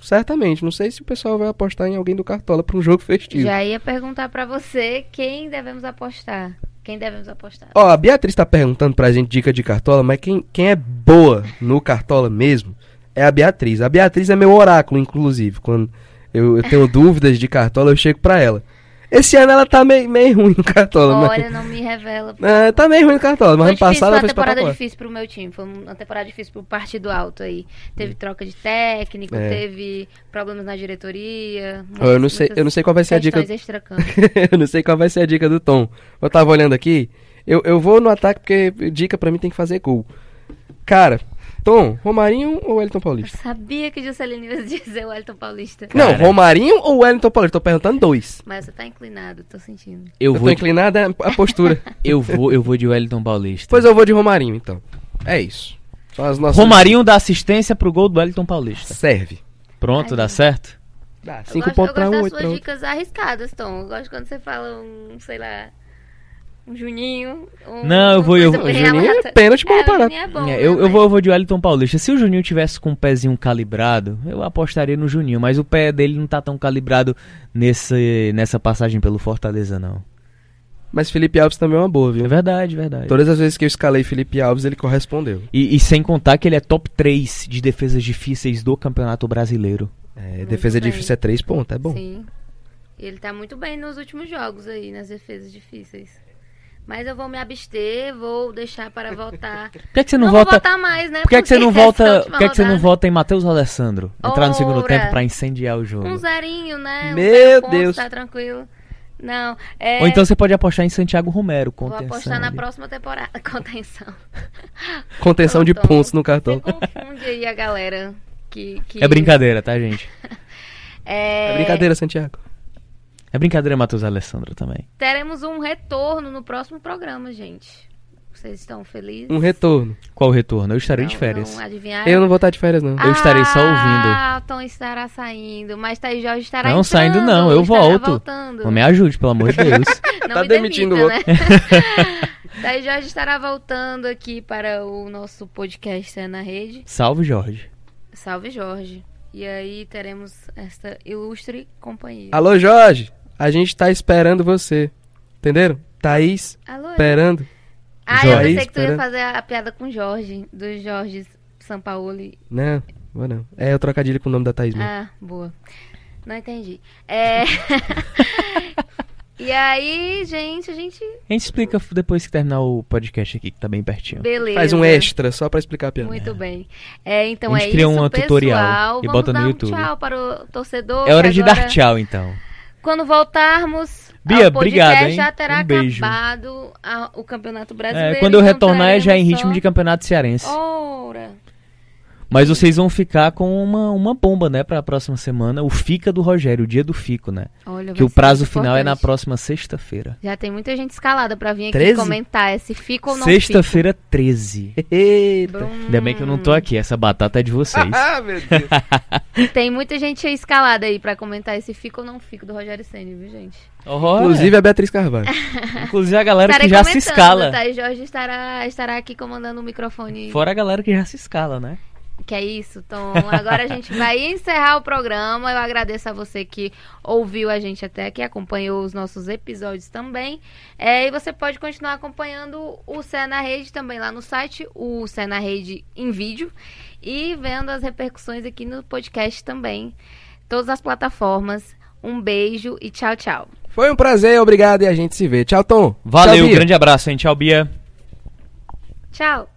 Certamente. Não sei se o pessoal vai apostar em alguém do Cartola para um jogo festivo. Já ia perguntar pra você quem devemos apostar. Quem devemos apostar? Ó, a Beatriz tá perguntando pra gente dica de Cartola, mas quem, quem é boa no Cartola mesmo é a Beatriz. A Beatriz é meu oráculo, inclusive. Quando eu, eu tenho dúvidas de Cartola, eu chego pra ela. Esse ano ela tá meio, meio ruim no Cartola, mas... Olha, não me revela. É, tá meio ruim no Cartola, mas Foi ano passado foi ela uma foi temporada espetacular. difícil pro meu time. Foi uma temporada difícil pro partido alto aí. Teve troca de técnico, É. teve problemas na diretoria. Ó, eu não sei- eu não sei qual vai ser a dica- eu não sei qual vai ser a dica do Tom. Eu tava olhando aqui. Eu, eu vou no ataque porque dica pra mim tem que fazer gol. Cara, Tom, Romarinho ou Wellington Eu Paulista? sabia que Juscelino ia dizer o Elton Paulista. Não, Cara. Romarinho ou Wellington Paulista? Tô perguntando dois. Mas você tá inclinado, tô sentindo. Eu, Eu, tô vou, de, inclinado é a postura. eu vou, eu vou de Wellington Paulista. pois eu vou de Romarinho, então. É isso. São as nossas... Romarinho dá assistência pro gol do Wellington Paulista. Serve. Pronto, Ai, dá certo? Dá, Eu cinco gosto, pontos eu pra gosto um, das suas pra dicas arriscadas, Tom. Eu gosto quando você fala um, sei lá, um Juninho. Um, Não, eu vou- eu bem Juninho é relata- pênalti bom é, o é bom, É, né, eu, eu, vou, eu vou de Wellington Paulista. Se o Juninho tivesse com o pezinho calibrado, eu apostaria no Juninho. Mas o pé dele não tá tão calibrado nesse, nessa passagem pelo Fortaleza, não. Mas Felipe Alves também é uma boa, É viu? verdade, verdade. Todas as vezes que eu escalei Felipe Alves, ele correspondeu. E, e sem contar que ele é top 3 de defesas difíceis do Campeonato Brasileiro. É, Muito defesa bem. difícil é três pontos, é bom. Sim. Ele tá muito bem nos últimos jogos aí, nas defesas difíceis. Mas eu vou me abster, vou deixar para voltar. Por que, é que você não, não vou volta? votar mais, né? Por que, é que você não volta? Por que, é que você não vota em Matheus Alessandro? Entrar no segundo Ora. tempo pra incendiar o jogo. Um zerinho, né? Um Meu ponto, Deus. Tá tranquilo. Não, é... Ou então você pode apostar em Santiago Romero, Vou contenção. apostar na ali. próxima temporada. Contenção. Contenção de pontos no Você cartão. confunde aí a galera que... que- É brincadeira, tá, gente? É... É brincadeira, Santiago. É brincadeira, Matheus Alessandro também. Teremos um retorno no próximo programa, gente. Vocês estão felizes? Um retorno. Qual o retorno? Eu estarei Não- de férias. Não adivinharam? Eu não vou estar de férias, não. Eu estarei só ouvindo. Ah, o Tom estará saindo, mas Thaís Jorge estará Não, entrando, saindo não, eu volto. voltando. Não me ajude, pelo amor de Deus. Não Tá me demitindo o demita, né? Thaís Jorge estará voltando aqui para o nosso podcast é na rede. Salve, Jorge. Salve Jorge. E aí teremos esta ilustre companhia. Alô, Jorge. A gente tá esperando você. Entenderam? Thaís, Alô? esperando. Ah, eu pensei que tu ia espera. fazer a, piada com Jorge, do Jorge Sampaoli. Não, vou não. É o trocadilho com o nome da Thaís mesmo. Ah, boa. Não entendi. É... e aí, gente, a gente. A gente explica depois que terminar o podcast aqui, que tá bem pertinho. Beleza. Faz um extra só pra explicar a piada. Muito bem. É, então A gente é cria isso, uma pessoal. tutorial e Vamos bota no dar um YouTube. tchau para o torcedor. É hora de agora, dar tchau, então. Quando voltarmos, Bia, obrigado, hein? já terá Um beijo. acabado a- o Campeonato Brasileiro. É, quando eu então retornar é já em traremos ritmo de campeonato cearense. Ora. Mas vocês vão ficar com uma, uma bomba, né, pra próxima semana. O Fica do Rogério, o dia do Fico, né? Olha, Que o prazo final é na importante. próxima sexta-feira. Já tem muita gente escalada pra vir aqui 13? comentar se fica ou não Sexta-feira 13. Eita. Ainda bem que eu não tô aqui, essa batata é de vocês. Ah, meu Deus. Tem muita gente escalada aí pra comentar se fica ou não fica do Rogério Senna, viu, gente? Oh, Inclusive a Beatriz Carvalho. é. Inclusive a galera Estarei que já se escala. Tá? E Jorge estará, estará aqui comandando o microfone. Fora a galera que já se escala, né? Que é isso, Tom. Agora a gente vai encerrar o programa. Eu agradeço a você que ouviu a gente até aqui, acompanhou os nossos episódios também. É, e você pode continuar acompanhando o Cé na Rede também lá no site, o Cé na Rede em vídeo. E vendo as repercussões aqui no podcast também. Todas as plataformas. Um beijo e tchau, tchau. Foi um prazer, obrigado e a gente se vê. Tchau, Tom. Valeu, Tchau, grande abraço, hein? Tchau, Bia. Tchau.